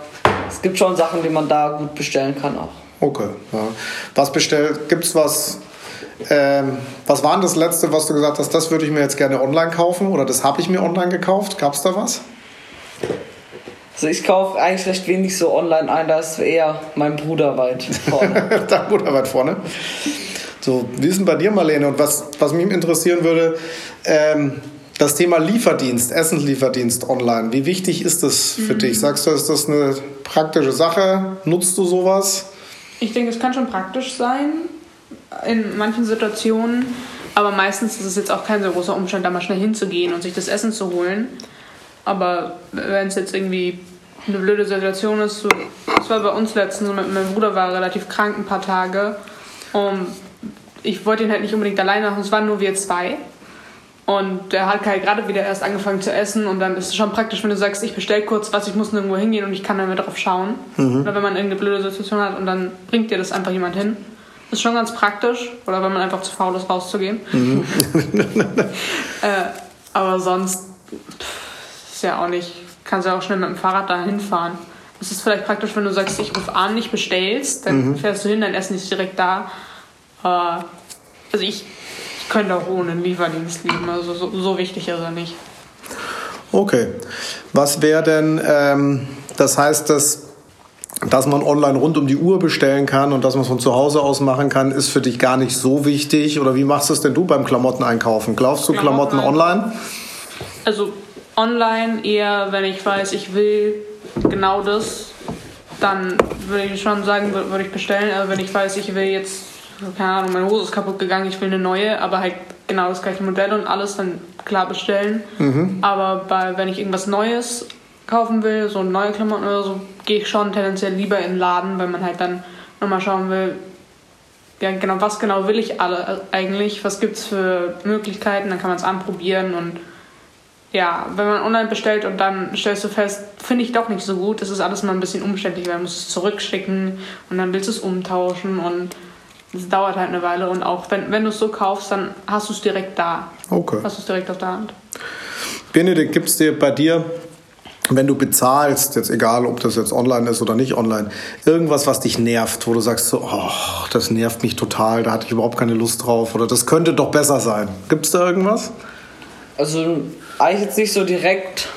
es gibt schon Sachen, die man da gut bestellen kann auch. Okay. Ja. Was bestellt? Gibt's was? Ähm, was war denn das letzte, was du gesagt hast? Das würde ich mir jetzt gerne online kaufen oder das habe ich mir online gekauft? Gab es da was? Also ich kaufe eigentlich recht wenig so online ein, da ist eher mein Bruder weit vorne. da gut weit vorne. So, wie ist denn bei dir, Marlene? Und was, was mich interessieren würde, ähm, das Thema Lieferdienst, Essenslieferdienst online. Wie wichtig ist das für dich? Sagst du, ist das eine praktische Sache? Nutzt du sowas? Ich denke, es kann schon praktisch sein in manchen Situationen, aber meistens ist es jetzt auch kein so großer Umstand, da mal schnell hinzugehen und sich das Essen zu holen. Aber wenn es jetzt irgendwie eine blöde Situation ist, so, das war bei uns letztens, so, mein Bruder war relativ krank ein paar Tage und ich wollte ihn halt nicht unbedingt alleine machen, es waren nur wir zwei. Und der hat halt gerade wieder erst angefangen zu essen und dann ist es schon praktisch, wenn du sagst, ich bestell kurz was, ich muss nirgendwo hingehen und ich kann dann mehr drauf schauen. Oder wenn man irgendeine blöde Situation hat und dann bringt dir das einfach jemand hin. Das ist schon ganz praktisch. Oder wenn man einfach zu faul ist, rauszugehen. äh, aber sonst pff, ist ja auch nicht, kannst ja auch schnell mit dem Fahrrad da hinfahren. Es ist vielleicht praktisch, wenn du sagst, ich rufe an, ich bestellst, dann fährst du hin, dein Essen ist direkt da. Äh, also ich, ich könnte auch ohne einen Lieferdienst leben, also so, so wichtig ist er nicht. Okay. Was wäre denn, ähm, das heißt, dass, dass man online rund um die Uhr bestellen kann und dass man es von zu Hause aus machen kann, ist für dich gar nicht so wichtig? Oder wie machst du es denn du beim Klamotten einkaufen? Kaufst du Klamotten Klamotten online? Also online eher, wenn ich weiß, ich will genau das, dann würde ich schon sagen, wür- würde ich bestellen. Also wenn ich weiß, ich will jetzt, keine Ahnung, meine Hose ist kaputt gegangen, ich will eine neue, aber halt genau das gleiche Modell und alles, dann klar bestellen. Aber bei, wenn ich irgendwas Neues kaufen will, so neue Klamotten oder so, gehe ich schon tendenziell lieber in den Laden, weil man halt dann nochmal schauen will, ja, genau, was genau will ich alle äh, eigentlich, was gibt es für Möglichkeiten, dann kann man es anprobieren und ja, wenn man online bestellt und dann stellst du fest, finde ich doch nicht so gut, das ist alles mal ein bisschen umständlich, weil du musst es zurückschicken und dann willst du es umtauschen und es dauert halt eine Weile und auch wenn, wenn du es so kaufst, dann hast du es direkt da. Okay. Hast du es direkt auf der Hand. Benedikt, gibt es dir bei dir, wenn du bezahlst, jetzt egal, ob das jetzt online ist oder nicht online, irgendwas, was dich nervt, wo du sagst so, oh, das nervt mich total, da hatte ich überhaupt keine Lust drauf oder das könnte doch besser sein. Gibt es da irgendwas? Also eigentlich jetzt nicht so direkt,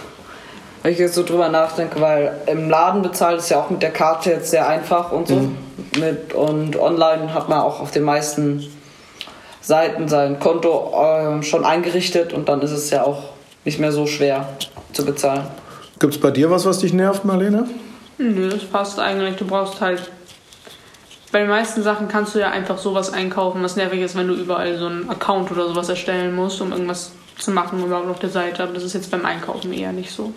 wenn ich jetzt so drüber nachdenke, weil im Laden bezahlt ist ja auch mit der Karte jetzt sehr einfach und so. Mit, und online hat man auch auf den meisten Seiten sein Konto äh, schon eingerichtet und dann ist es ja auch nicht mehr so schwer zu bezahlen. Gibt es bei dir was, was dich nervt, Marlene? Nö, das passt eigentlich. Du brauchst halt. Bei den meisten Sachen kannst du ja einfach sowas einkaufen, was nervig ist, wenn du überall so einen Account oder sowas erstellen musst, um irgendwas zu machen überhaupt auf der Seite. Aber das ist jetzt beim Einkaufen eher nicht so.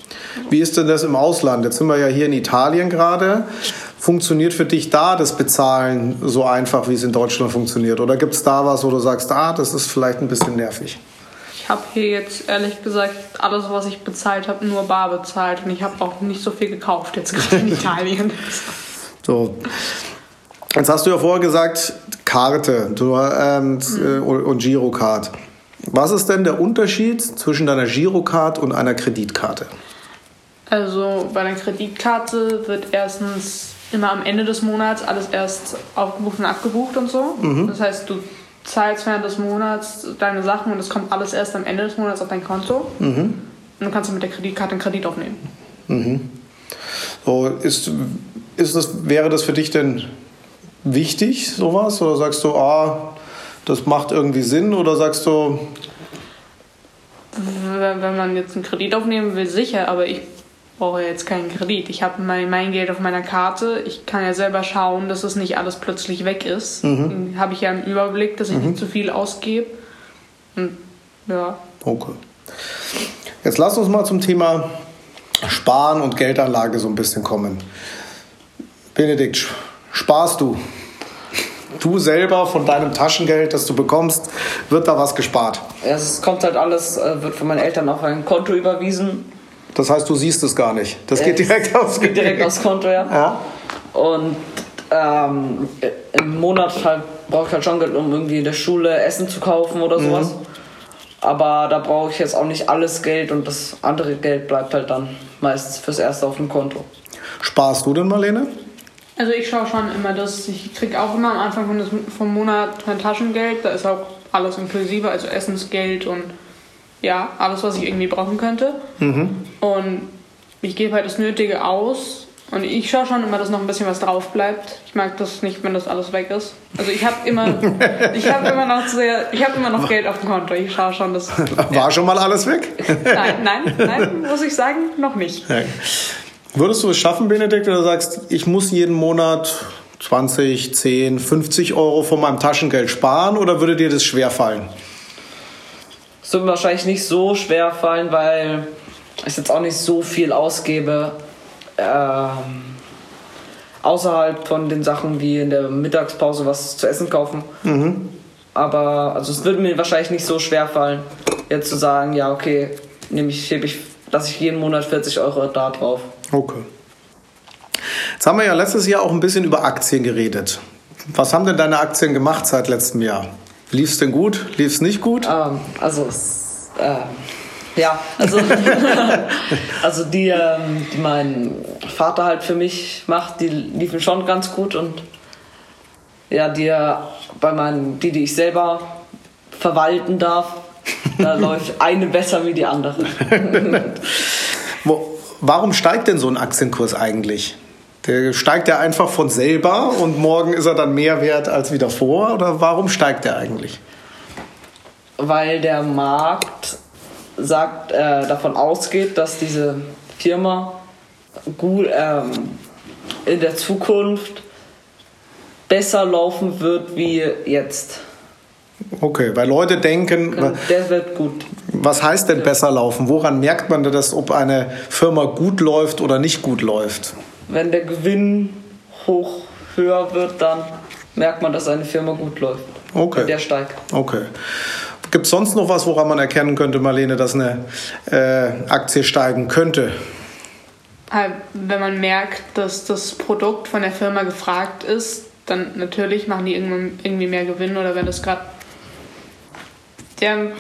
Wie ist denn das im Ausland? Jetzt sind wir ja hier in Italien gerade. Funktioniert für dich da das Bezahlen so einfach, wie es in Deutschland funktioniert? Oder gibt es da was, wo du sagst, ah, das ist vielleicht ein bisschen nervig? Ich habe hier jetzt ehrlich gesagt alles, was ich bezahlt habe, nur bar bezahlt. Und ich habe auch nicht so viel gekauft jetzt gerade in Italien. So. Jetzt hast du ja vorher gesagt, Karte du, ähm, äh, und Girocard. Was ist denn der Unterschied zwischen deiner Girocard und einer Kreditkarte? Also bei einer Kreditkarte wird erstens immer am Ende des Monats alles erst aufgebucht und abgebucht und so. Das heißt, du zahlst während des Monats deine Sachen und es kommt alles erst am Ende des Monats auf dein Konto. Und du kannst dann mit der Kreditkarte einen Kredit aufnehmen. So, ist, ist das, wäre das für dich denn wichtig, sowas? Oder sagst du, ah, das macht irgendwie Sinn? Oder sagst du, wenn man jetzt einen Kredit aufnehmen will, sicher, aber ich brauche ja jetzt keinen Kredit. Ich habe mein, mein Geld auf meiner Karte. Ich kann ja selber schauen, dass es nicht alles plötzlich weg ist. Dann habe ich ja einen Überblick, dass ich nicht zu viel ausgebe. Und ja, okay. Jetzt lass uns mal zum Thema Sparen und Geldanlage so ein bisschen kommen. Benedikt, sparst du? Du selber von deinem Taschengeld, das du bekommst, wird da was gespart? Ja, Es kommt halt alles, äh, wird von meinen Eltern auf ein Konto überwiesen. Das heißt, du siehst es gar nicht. Das geht Es direkt aufs geht direkt aufs Konto, ja. Ja? Und ähm, im Monat halt brauche ich halt schon Geld, um irgendwie in der Schule Essen zu kaufen oder sowas. Aber da brauche ich jetzt auch nicht alles Geld und das andere Geld bleibt halt dann meistens fürs Erste auf dem Konto. Sparst du denn, Marlene? Also ich schaue schon immer, dass ich kriege auch immer am Anfang vom Monat mein Taschengeld. Da ist auch alles inklusive, also Essensgeld und ja, alles, was ich irgendwie brauchen könnte. Und ich gebe halt das Nötige aus. Und ich schaue schon immer, dass noch ein bisschen was drauf bleibt. Ich mag das nicht, wenn das alles weg ist. Also ich habe immer, ich habe immer noch sehr, ich habe immer noch Geld auf dem Konto. Ich schaue schon, dass War schon mal alles weg? nein, nein, nein, muss ich sagen, noch nicht. Würdest du es schaffen, Benedikt, oder sagst, ich muss jeden Monat 20, 10, 50 Euro von meinem Taschengeld sparen oder würde dir das schwerfallen? Es wird mir wahrscheinlich nicht so schwer fallen, weil ich jetzt auch nicht so viel ausgebe. Ähm, außerhalb von den Sachen wie in der Mittagspause was zu essen kaufen. Aber also es würde mir wahrscheinlich nicht so schwer fallen, jetzt zu sagen, ja okay, nehme ich, hebe ich, lasse ich jeden Monat 40 Euro da drauf. Okay. Jetzt haben wir ja letztes Jahr auch ein bisschen über Aktien geredet. Was haben denn deine Aktien gemacht seit letztem Jahr? Lief es denn gut? Lief es nicht gut? Ähm, also, ähm, ja, also, also die, ähm, die mein Vater halt für mich macht, die liefen schon ganz gut und ja, die äh, bei meinen, die, die ich selber verwalten darf, da läuft eine besser wie die andere. Warum steigt denn so ein Aktienkurs eigentlich? Der steigt ja einfach von selber und morgen ist er dann mehr wert als wie davor? Oder warum steigt der eigentlich? Weil der Markt sagt, äh, davon ausgeht, dass diese Firma gut ähm, in der Zukunft besser laufen wird wie jetzt. Okay, weil Leute denken, Der wird gut. was heißt denn besser laufen? Woran merkt man denn das, ob eine Firma gut läuft oder nicht gut läuft? Wenn der Gewinn hoch höher wird, dann merkt man, dass eine Firma gut läuft. Okay. Wenn der steigt. Okay. Gibt es sonst noch was, woran man erkennen könnte, Marlene, dass eine äh, Aktie steigen könnte? Halt, Wenn man merkt, dass das Produkt von der Firma gefragt ist, dann natürlich machen die irgendwann irgendwie mehr Gewinn oder wenn das gerade der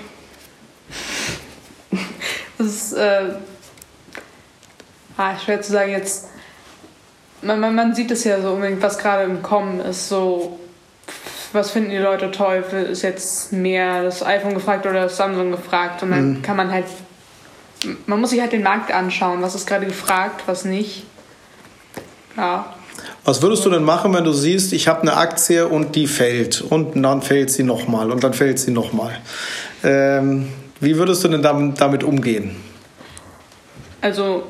das ist äh, ah, schwer zu sagen jetzt man, man, man sieht es ja so unbedingt, was gerade im Kommen ist, so was finden die Leute toll, ist jetzt mehr das iPhone gefragt oder das Samsung gefragt und dann kann man halt man muss sich halt den Markt anschauen, was ist gerade gefragt, was nicht. Ja. Was würdest du denn machen, wenn du siehst, ich habe eine Aktie und die fällt und dann fällt sie nochmal und dann fällt sie nochmal? Ähm, wie würdest du denn damit, damit umgehen? Also,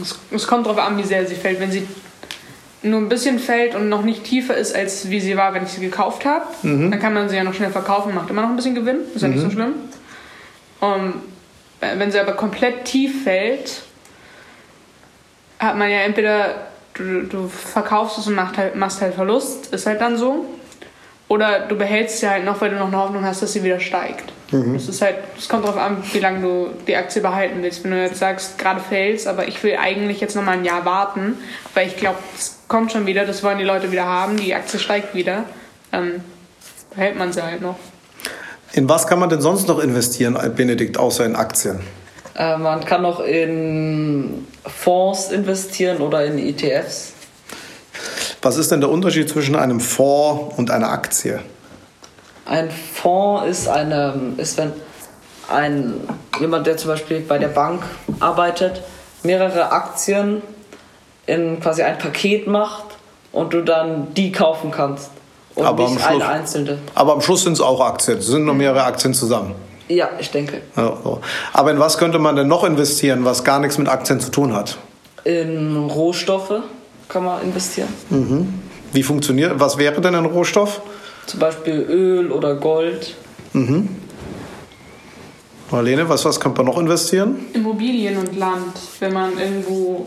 es, es kommt darauf an, wie sehr sie fällt. Wenn sie nur ein bisschen fällt und noch nicht tiefer ist, als wie sie war, wenn ich sie gekauft habe, dann kann man sie ja noch schnell verkaufen, macht immer noch ein bisschen Gewinn, ist ja nicht so schlimm. Und äh, wenn sie aber komplett tief fällt, hat man ja entweder du, du verkaufst es und machst halt, machst halt Verlust, ist halt dann so. Oder du behältst sie halt noch, weil du noch eine Hoffnung hast, dass sie wieder steigt. Es ist halt, es kommt darauf an, wie lange du die Aktie behalten willst. Wenn du jetzt sagst, gerade fällst, aber ich will eigentlich jetzt noch mal ein Jahr warten, weil ich glaube, es kommt schon wieder, das wollen die Leute wieder haben, die Aktie steigt wieder, dann behält man sie halt noch. In was kann man denn sonst noch investieren, Benedikt, außer in Aktien? Äh, man kann auch in Fonds investieren oder in ETFs. Was ist denn der Unterschied zwischen einem Fonds und einer Aktie? Ein Fonds ist, eine, ist wenn ein, jemand, der zum Beispiel bei der Bank arbeitet, mehrere Aktien in quasi ein Paket macht und du dann die kaufen kannst. Und Aber am nicht Schluss- eine einzelne. Aber am Schluss sind es auch Aktien. Es sind nur mehrere Aktien zusammen. Ja, ich denke. Ja, so. Aber in was könnte man denn noch investieren, was gar nichts mit Aktien zu tun hat? In Rohstoffe kann man investieren. Wie funktioniert, was wäre denn ein Rohstoff? Zum Beispiel Öl oder Gold. Marlene, was, was könnte man noch investieren? Immobilien und Land. Wenn man irgendwo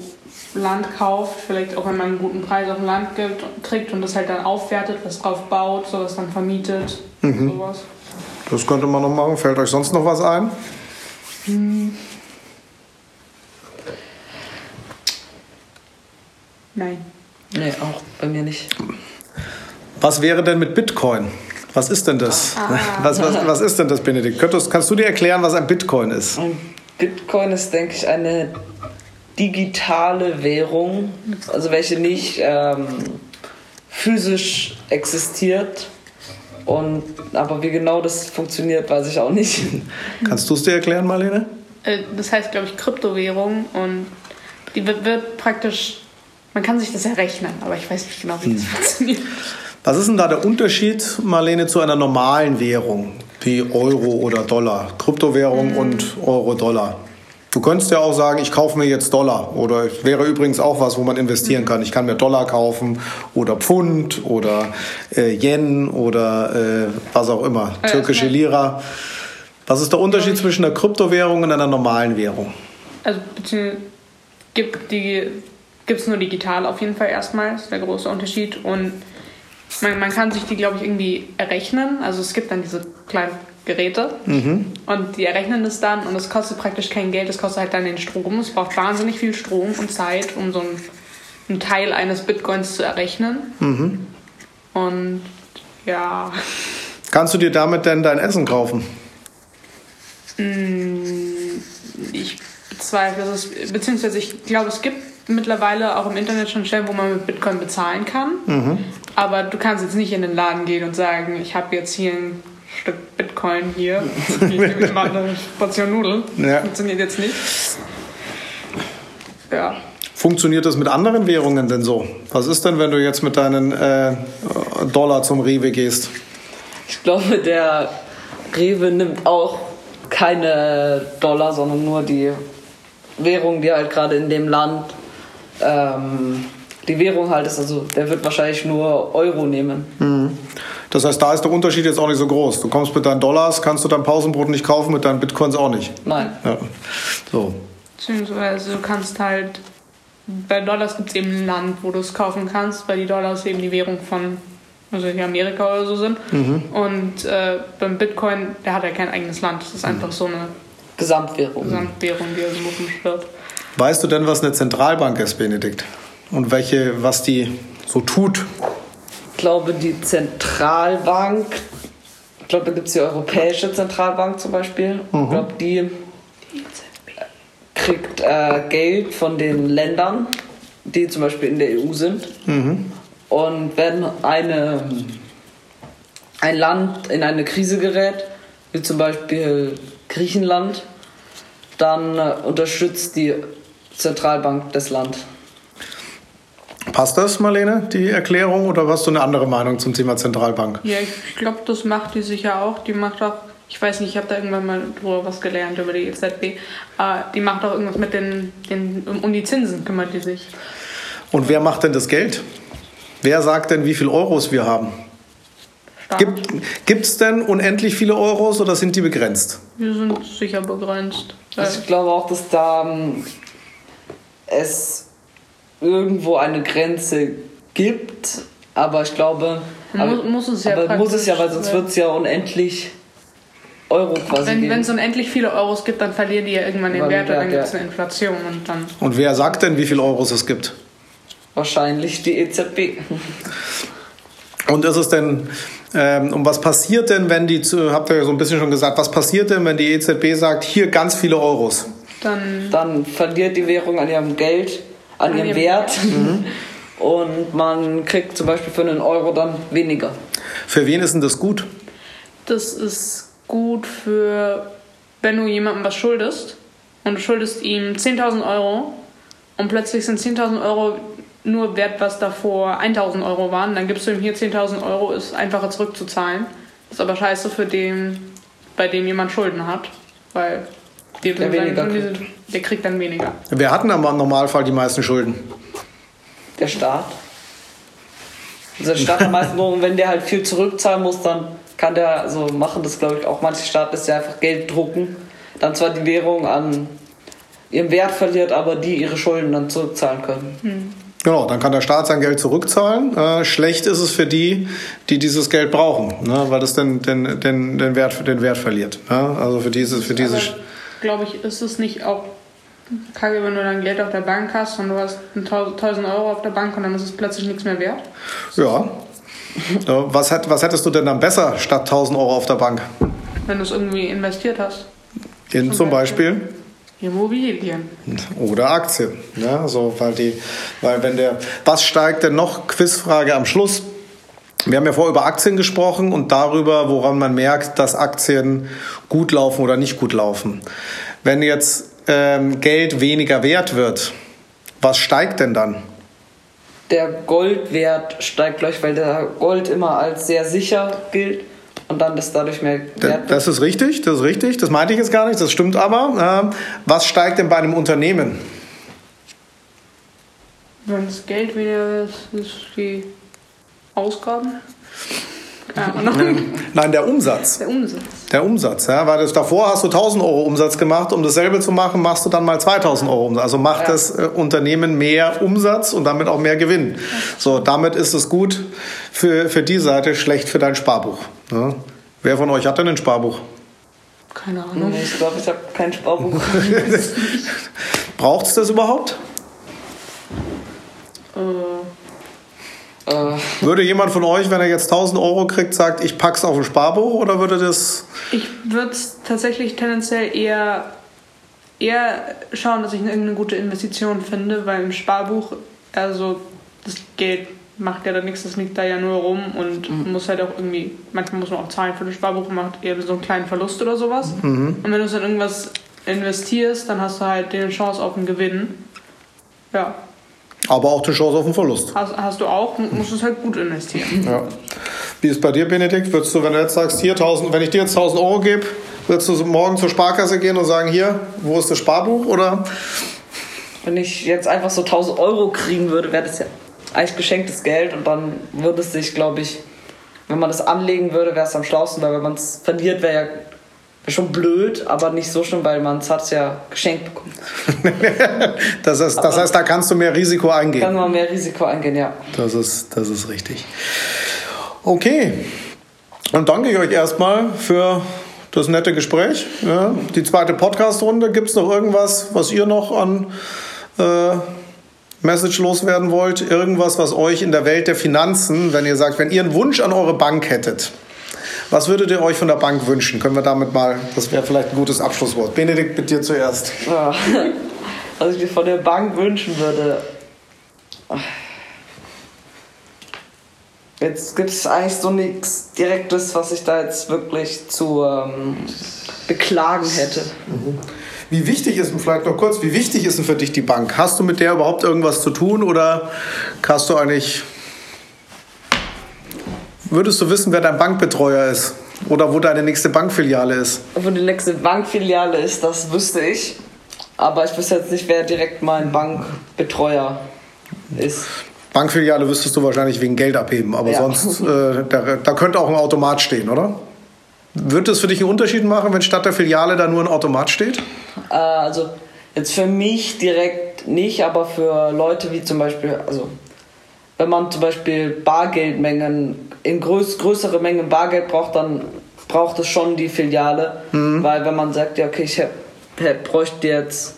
Land kauft, vielleicht auch wenn man einen guten Preis auf dem Land gibt, kriegt und das halt dann aufwertet, was drauf baut, sowas dann vermietet, sowas. Das könnte man noch machen. Fällt euch sonst noch was ein? Nein. Nee, auch bei mir nicht. Was wäre denn mit Bitcoin? Was ist denn das? Was, was, was ist denn das, Benedikt? Könntest, kannst du dir erklären, was ein Bitcoin ist? Und Bitcoin ist, denke ich, eine digitale Währung, also welche nicht ähm, physisch existiert. Und, aber wie genau das funktioniert, weiß ich auch nicht. Kannst du es dir erklären, Marlene? Äh, Das heißt, glaube ich, Kryptowährung und die wird, wird praktisch, man kann sich das errechnen, aber ich weiß nicht genau, wie das funktioniert. Was ist denn da der Unterschied, Marlene, zu einer normalen Währung wie Euro oder Dollar? Kryptowährung und Euro-Dollar. Du könntest ja auch sagen, ich kaufe mir jetzt Dollar. Oder es wäre übrigens auch was, wo man investieren kann. Ich kann mir Dollar kaufen oder Pfund oder äh, Yen oder äh, was auch immer. Ja, Türkische Lira. Was ist der Unterschied zwischen einer Kryptowährung und einer normalen Währung? Also beziehungsweise gibt gibt's nur digital auf jeden Fall erstmal, ist der große Unterschied. Und man, man kann sich die, glaube ich, irgendwie errechnen. Also es gibt dann diese kleinen Geräte und die errechnen das dann und es kostet praktisch kein Geld, es kostet halt dann den Strom. Es braucht wahnsinnig viel Strom und Zeit, um so einen, einen Teil eines Bitcoins zu errechnen. Und ja, Kannst du dir damit denn dein Essen kaufen? ich bezweifle es. Beziehungsweise ich glaube, es gibt mittlerweile auch im Internet schon Stellen, wo man mit Bitcoin bezahlen kann. Aber du kannst jetzt nicht in den Laden gehen und sagen, ich habe jetzt hier ein Stück Bitcoin hier. Ich nehme mal eine Portion Nudeln. Ja. Funktioniert jetzt nicht. Ja. Funktioniert das mit anderen Währungen denn so? Was ist denn, wenn du jetzt mit deinen äh, Dollar zum Rewe gehst? Ich glaube, der Rewe nimmt auch keine Dollar, sondern nur die Währung, die halt gerade in dem Land ähm, die Währung halt ist. Also der wird wahrscheinlich nur Euro nehmen. Das heißt, da ist der Unterschied jetzt auch nicht so groß. Du kommst mit deinen Dollars, kannst du dein Pausenbrot nicht kaufen, mit deinen Bitcoins auch nicht. Nein. Ja. So. Beziehungsweise du kannst halt, bei Dollars gibt es eben ein Land, wo du es kaufen kannst, weil die Dollars eben die Währung von, also hier Amerika oder so sind. Und äh, beim Bitcoin, der hat ja kein eigenes Land. Das ist einfach so eine Gesamtwährung. Gesamtwährung, die er so rumschwirrt. Weißt du denn, was eine Zentralbank ist, Benedikt? Und welche, was die so tut? Ich glaube, die Zentralbank, ich glaube, da gibt es die Europäische Zentralbank zum Beispiel. Ich glaube, die kriegt äh, Geld von den Ländern, die zum Beispiel in der EU sind. Und wenn eine, ein Land in eine Krise gerät, wie zum Beispiel Griechenland, dann äh, unterstützt die Zentralbank das Land. Passt das, Marlene, die Erklärung, oder hast du eine andere Meinung zum Thema Zentralbank? Ja, ich glaube, das macht die sicher auch. Die macht auch, ich weiß nicht, ich habe da irgendwann mal drüber was gelernt über die EZB. Äh, die macht auch irgendwas mit den, den, um die Zinsen kümmert die sich. Und wer macht denn das Geld? Wer sagt denn, wie viel Euros wir haben? Gibt es denn unendlich viele Euros oder sind die begrenzt? Wir sind sicher begrenzt. Also ich glaube auch, dass da ähm, es irgendwo eine Grenze gibt, aber ich glaube, Muss- aber, muss es ja aber muss es ja, weil sonst ja. wird es ja unendlich Euro quasi wenn geben. es unendlich viele Euros gibt, dann verlieren die ja irgendwann den Weil Wert und dann Wert, gibt es ja. eine Inflation und dann. Und wer sagt denn, wie viel Euros es gibt? Wahrscheinlich die EZB. Und ist es denn, ähm, und was passiert denn, wenn die, zu, habt ihr ja so ein bisschen schon gesagt, was passiert denn, wenn die EZB sagt, hier ganz viele Euros? Dann, dann verliert die Währung an ihrem Geld, an, An ihrem ihrem Wert. Und man kriegt zum Beispiel für einen Euro dann weniger. Für wen ist denn das gut? das ist gut für, wenn du jemandem was schuldest und du schuldest ihm 10.000 Euro und plötzlich sind 10.000 Euro nur wert, was davor 1.000 Euro waren, dann gibst du ihm hier 10.000 Euro, ist einfacher zurückzuzahlen. Ist aber scheiße für den, bei dem jemand Schulden hat, weil die Der seine weniger die sind- der kriegt dann weniger. Wer hat denn aber im Normalfall die meisten Schulden? Der Staat. Also der Staat hat meistens nur, und wenn der halt viel zurückzahlen muss, dann kann der so machen, das glaube ich auch manche Staaten, dass der einfach Geld drucken, dann zwar die Währung an ihrem Wert verliert, aber die ihre Schulden dann zurückzahlen können. Genau, dann kann der Staat sein Geld zurückzahlen. Äh, schlecht ist es für die, die dieses Geld brauchen, ne, weil das den, den, den, den, Wert, den Wert verliert. Ja? Also für diese, für diese glaube ich, ist es nicht auch kacke, wenn du dann Geld auf der Bank hast und du hast 1000 Euro auf der Bank und dann ist es plötzlich nichts mehr wert? ja. Äh, Was, hätt, was hättest du denn dann besser statt 1000 Euro auf der Bank? Wenn du es irgendwie investiert hast. In zum Beispiel? Immobilien. Oder Aktien. Ja, so, weil die, weil wenn der, was steigt denn noch? Quizfrage am Schluss. Wir haben ja vorher über Aktien gesprochen und darüber, woran man merkt, dass Aktien gut laufen oder nicht gut laufen. Wenn jetzt ähm, Geld weniger wert wird, was steigt denn dann? Der Goldwert steigt gleich, weil der Gold immer als sehr sicher gilt und dann ist dadurch mehr Wert. Das ist richtig, das ist richtig. Das meinte ich jetzt gar nicht, das stimmt aber. Ähm, was steigt denn bei einem Unternehmen? Wenn das Geld weniger ist, ist die Ausgaben. Nein, der Umsatz. Der Umsatz. Der Umsatz, ja, weil das, davor hast du 1000 Euro Umsatz gemacht, um dasselbe zu machen, machst du dann mal 2000 Euro Umsatz. Also macht Ja. das äh, Unternehmen mehr Umsatz und damit auch mehr Gewinn. So, damit ist es gut für, für die Seite, schlecht für dein Sparbuch. Ja. Wer von euch hat denn ein Sparbuch? Keine Ahnung. Ich glaube, ich habe kein Sparbuch. Braucht es das überhaupt? Äh, Würde jemand von euch, wenn er jetzt 1000 Euro kriegt, sagt, ich pack's auf ein Sparbuch oder würde das... ich würde es tatsächlich tendenziell eher, eher schauen, dass ich irgendeine gute Investition finde, weil im Sparbuch, also das Geld macht ja dann nichts, das liegt da ja nur rum und Mhm. muss halt auch irgendwie, manchmal muss man auch zahlen für das Sparbuch und macht eher so einen kleinen Verlust oder sowas. Mhm. Und wenn du es in irgendwas investierst, dann hast du halt die Chance auf einen Gewinn. Ja, Aber auch die Chance auf einen Verlust. hast, hast du auch, mu- musst du es halt gut investieren. Ja. Wie ist es bei dir, Benedikt? Würdest du, wenn du jetzt sagst, hier 1000, wenn ich dir jetzt 1000 Euro gebe, würdest du morgen zur Sparkasse gehen und sagen, hier, wo ist das Sparbuch? Oder wenn ich jetzt einfach so 1000 Euro kriegen würde, wäre das ja eigentlich geschenktes Geld und dann würde es sich, glaube ich, wenn man das anlegen würde, wäre es am schlausten, weil wenn man es verliert, wäre ja schon blöd, aber nicht so schlimm, weil man es hat ja geschenkt bekommen. das, ist, das heißt, da kannst du mehr Risiko Kann eingehen. man mehr Risiko eingehen, ja. Das ist, das ist richtig. Okay. Dann danke ich euch erstmal für das nette Gespräch. Ja, die zweite Podcast-Runde. Gibt es noch irgendwas, was ihr noch an äh, Message loswerden wollt? Irgendwas, was euch in der Welt der Finanzen, wenn ihr sagt, wenn ihr einen Wunsch an eure Bank hättet, was würdet ihr euch von der Bank wünschen? Können wir damit mal, das wäre vielleicht ein gutes Abschlusswort. Benedikt, mit dir zuerst. Ja. Was ich mir von der Bank wünschen würde. Jetzt gibt es eigentlich so nichts Direktes, was ich da jetzt wirklich zu ähm, beklagen hätte. Wie wichtig ist denn, vielleicht noch kurz, wie wichtig ist denn für dich die Bank? Hast du mit der überhaupt irgendwas zu tun oder hast du eigentlich. Würdest du wissen, wer dein Bankbetreuer ist? Oder wo deine nächste Bankfiliale ist? Wo die nächste Bankfiliale ist, das wüsste ich. Aber ich wüsste jetzt nicht, wer direkt mein Bankbetreuer ist. Bankfiliale wüsstest du wahrscheinlich wegen Geld abheben, aber Ja. sonst, äh, da, da könnte auch ein Automat stehen, oder? Würde es für dich einen Unterschied machen, wenn statt der Filiale da nur ein Automat steht? Äh, also jetzt für mich direkt nicht, aber für Leute wie zum Beispiel, also wenn man zum Beispiel Bargeldmengen, in größ größere Mengen Bargeld braucht, dann braucht es schon die Filiale. Weil wenn man sagt, ja okay, ich hab, hab, bräuchte jetzt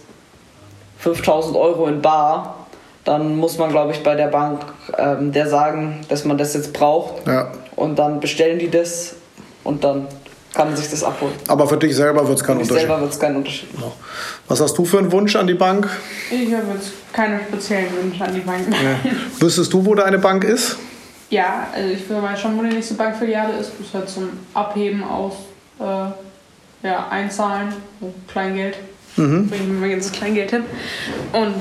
5000 Euro in Bar, dann muss man glaube ich bei der Bank ähm, der sagen, dass man das jetzt braucht. Ja. Und dann bestellen die das und dann kann sich das abholen. Aber für dich selber wird es keinen Für mich Unterschied. selber wird es keinen Unterschied machen. Was hast du für einen Wunsch an die Bank? Ich habe jetzt keine speziellen Wünsche an die Bank. Wüsstest du, wo deine Bank ist? Ja, also ich weiß schon, wo die nächste Bankfiliale ist. Bis halt zum Abheben aus äh, ja, Einzahlen, so Kleingeld. Mhm. Bringe ich mir mein ganzes Kleingeld hin. Und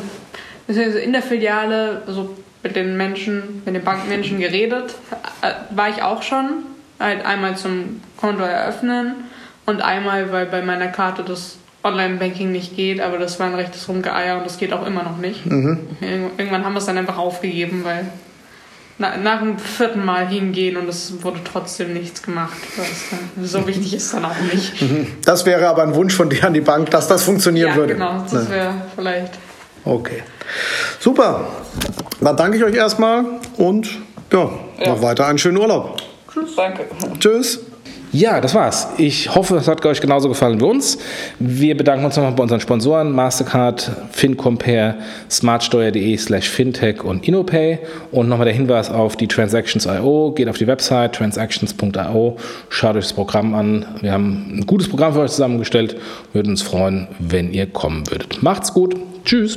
beziehungsweise in der Filiale, also mit den Menschen, mit den Bankmenschen geredet, äh, war ich auch schon. Halt einmal zum Konto eröffnen und einmal, weil bei meiner Karte das Online-Banking nicht geht, aber das war ein rechtes Rumgeeier und das geht auch immer noch nicht. Irgendwann haben wir es dann einfach aufgegeben, weil na, nach dem vierten Mal hingehen und es wurde trotzdem nichts gemacht. Das, so wichtig ist dann auch nicht. Das wäre aber ein Wunsch von dir an die Bank, dass das funktionieren Ja, würde. genau, das wäre vielleicht. Okay. Super. Dann danke ich euch erstmal und ja, noch weiter einen schönen Urlaub. Danke. Tschüss. Ja, das war's. Ich hoffe, es hat euch genauso gefallen wie uns. Wir bedanken uns nochmal bei unseren Sponsoren Mastercard, FinCompare, smartsteuer.de slash fintech und InnoPay. Und nochmal der Hinweis auf die Transactions.io. Geht auf die Website transactions.io, schaut euch das Programm an. Wir haben ein gutes Programm für euch zusammengestellt. Würden uns freuen, wenn ihr kommen würdet. Macht's gut. Tschüss.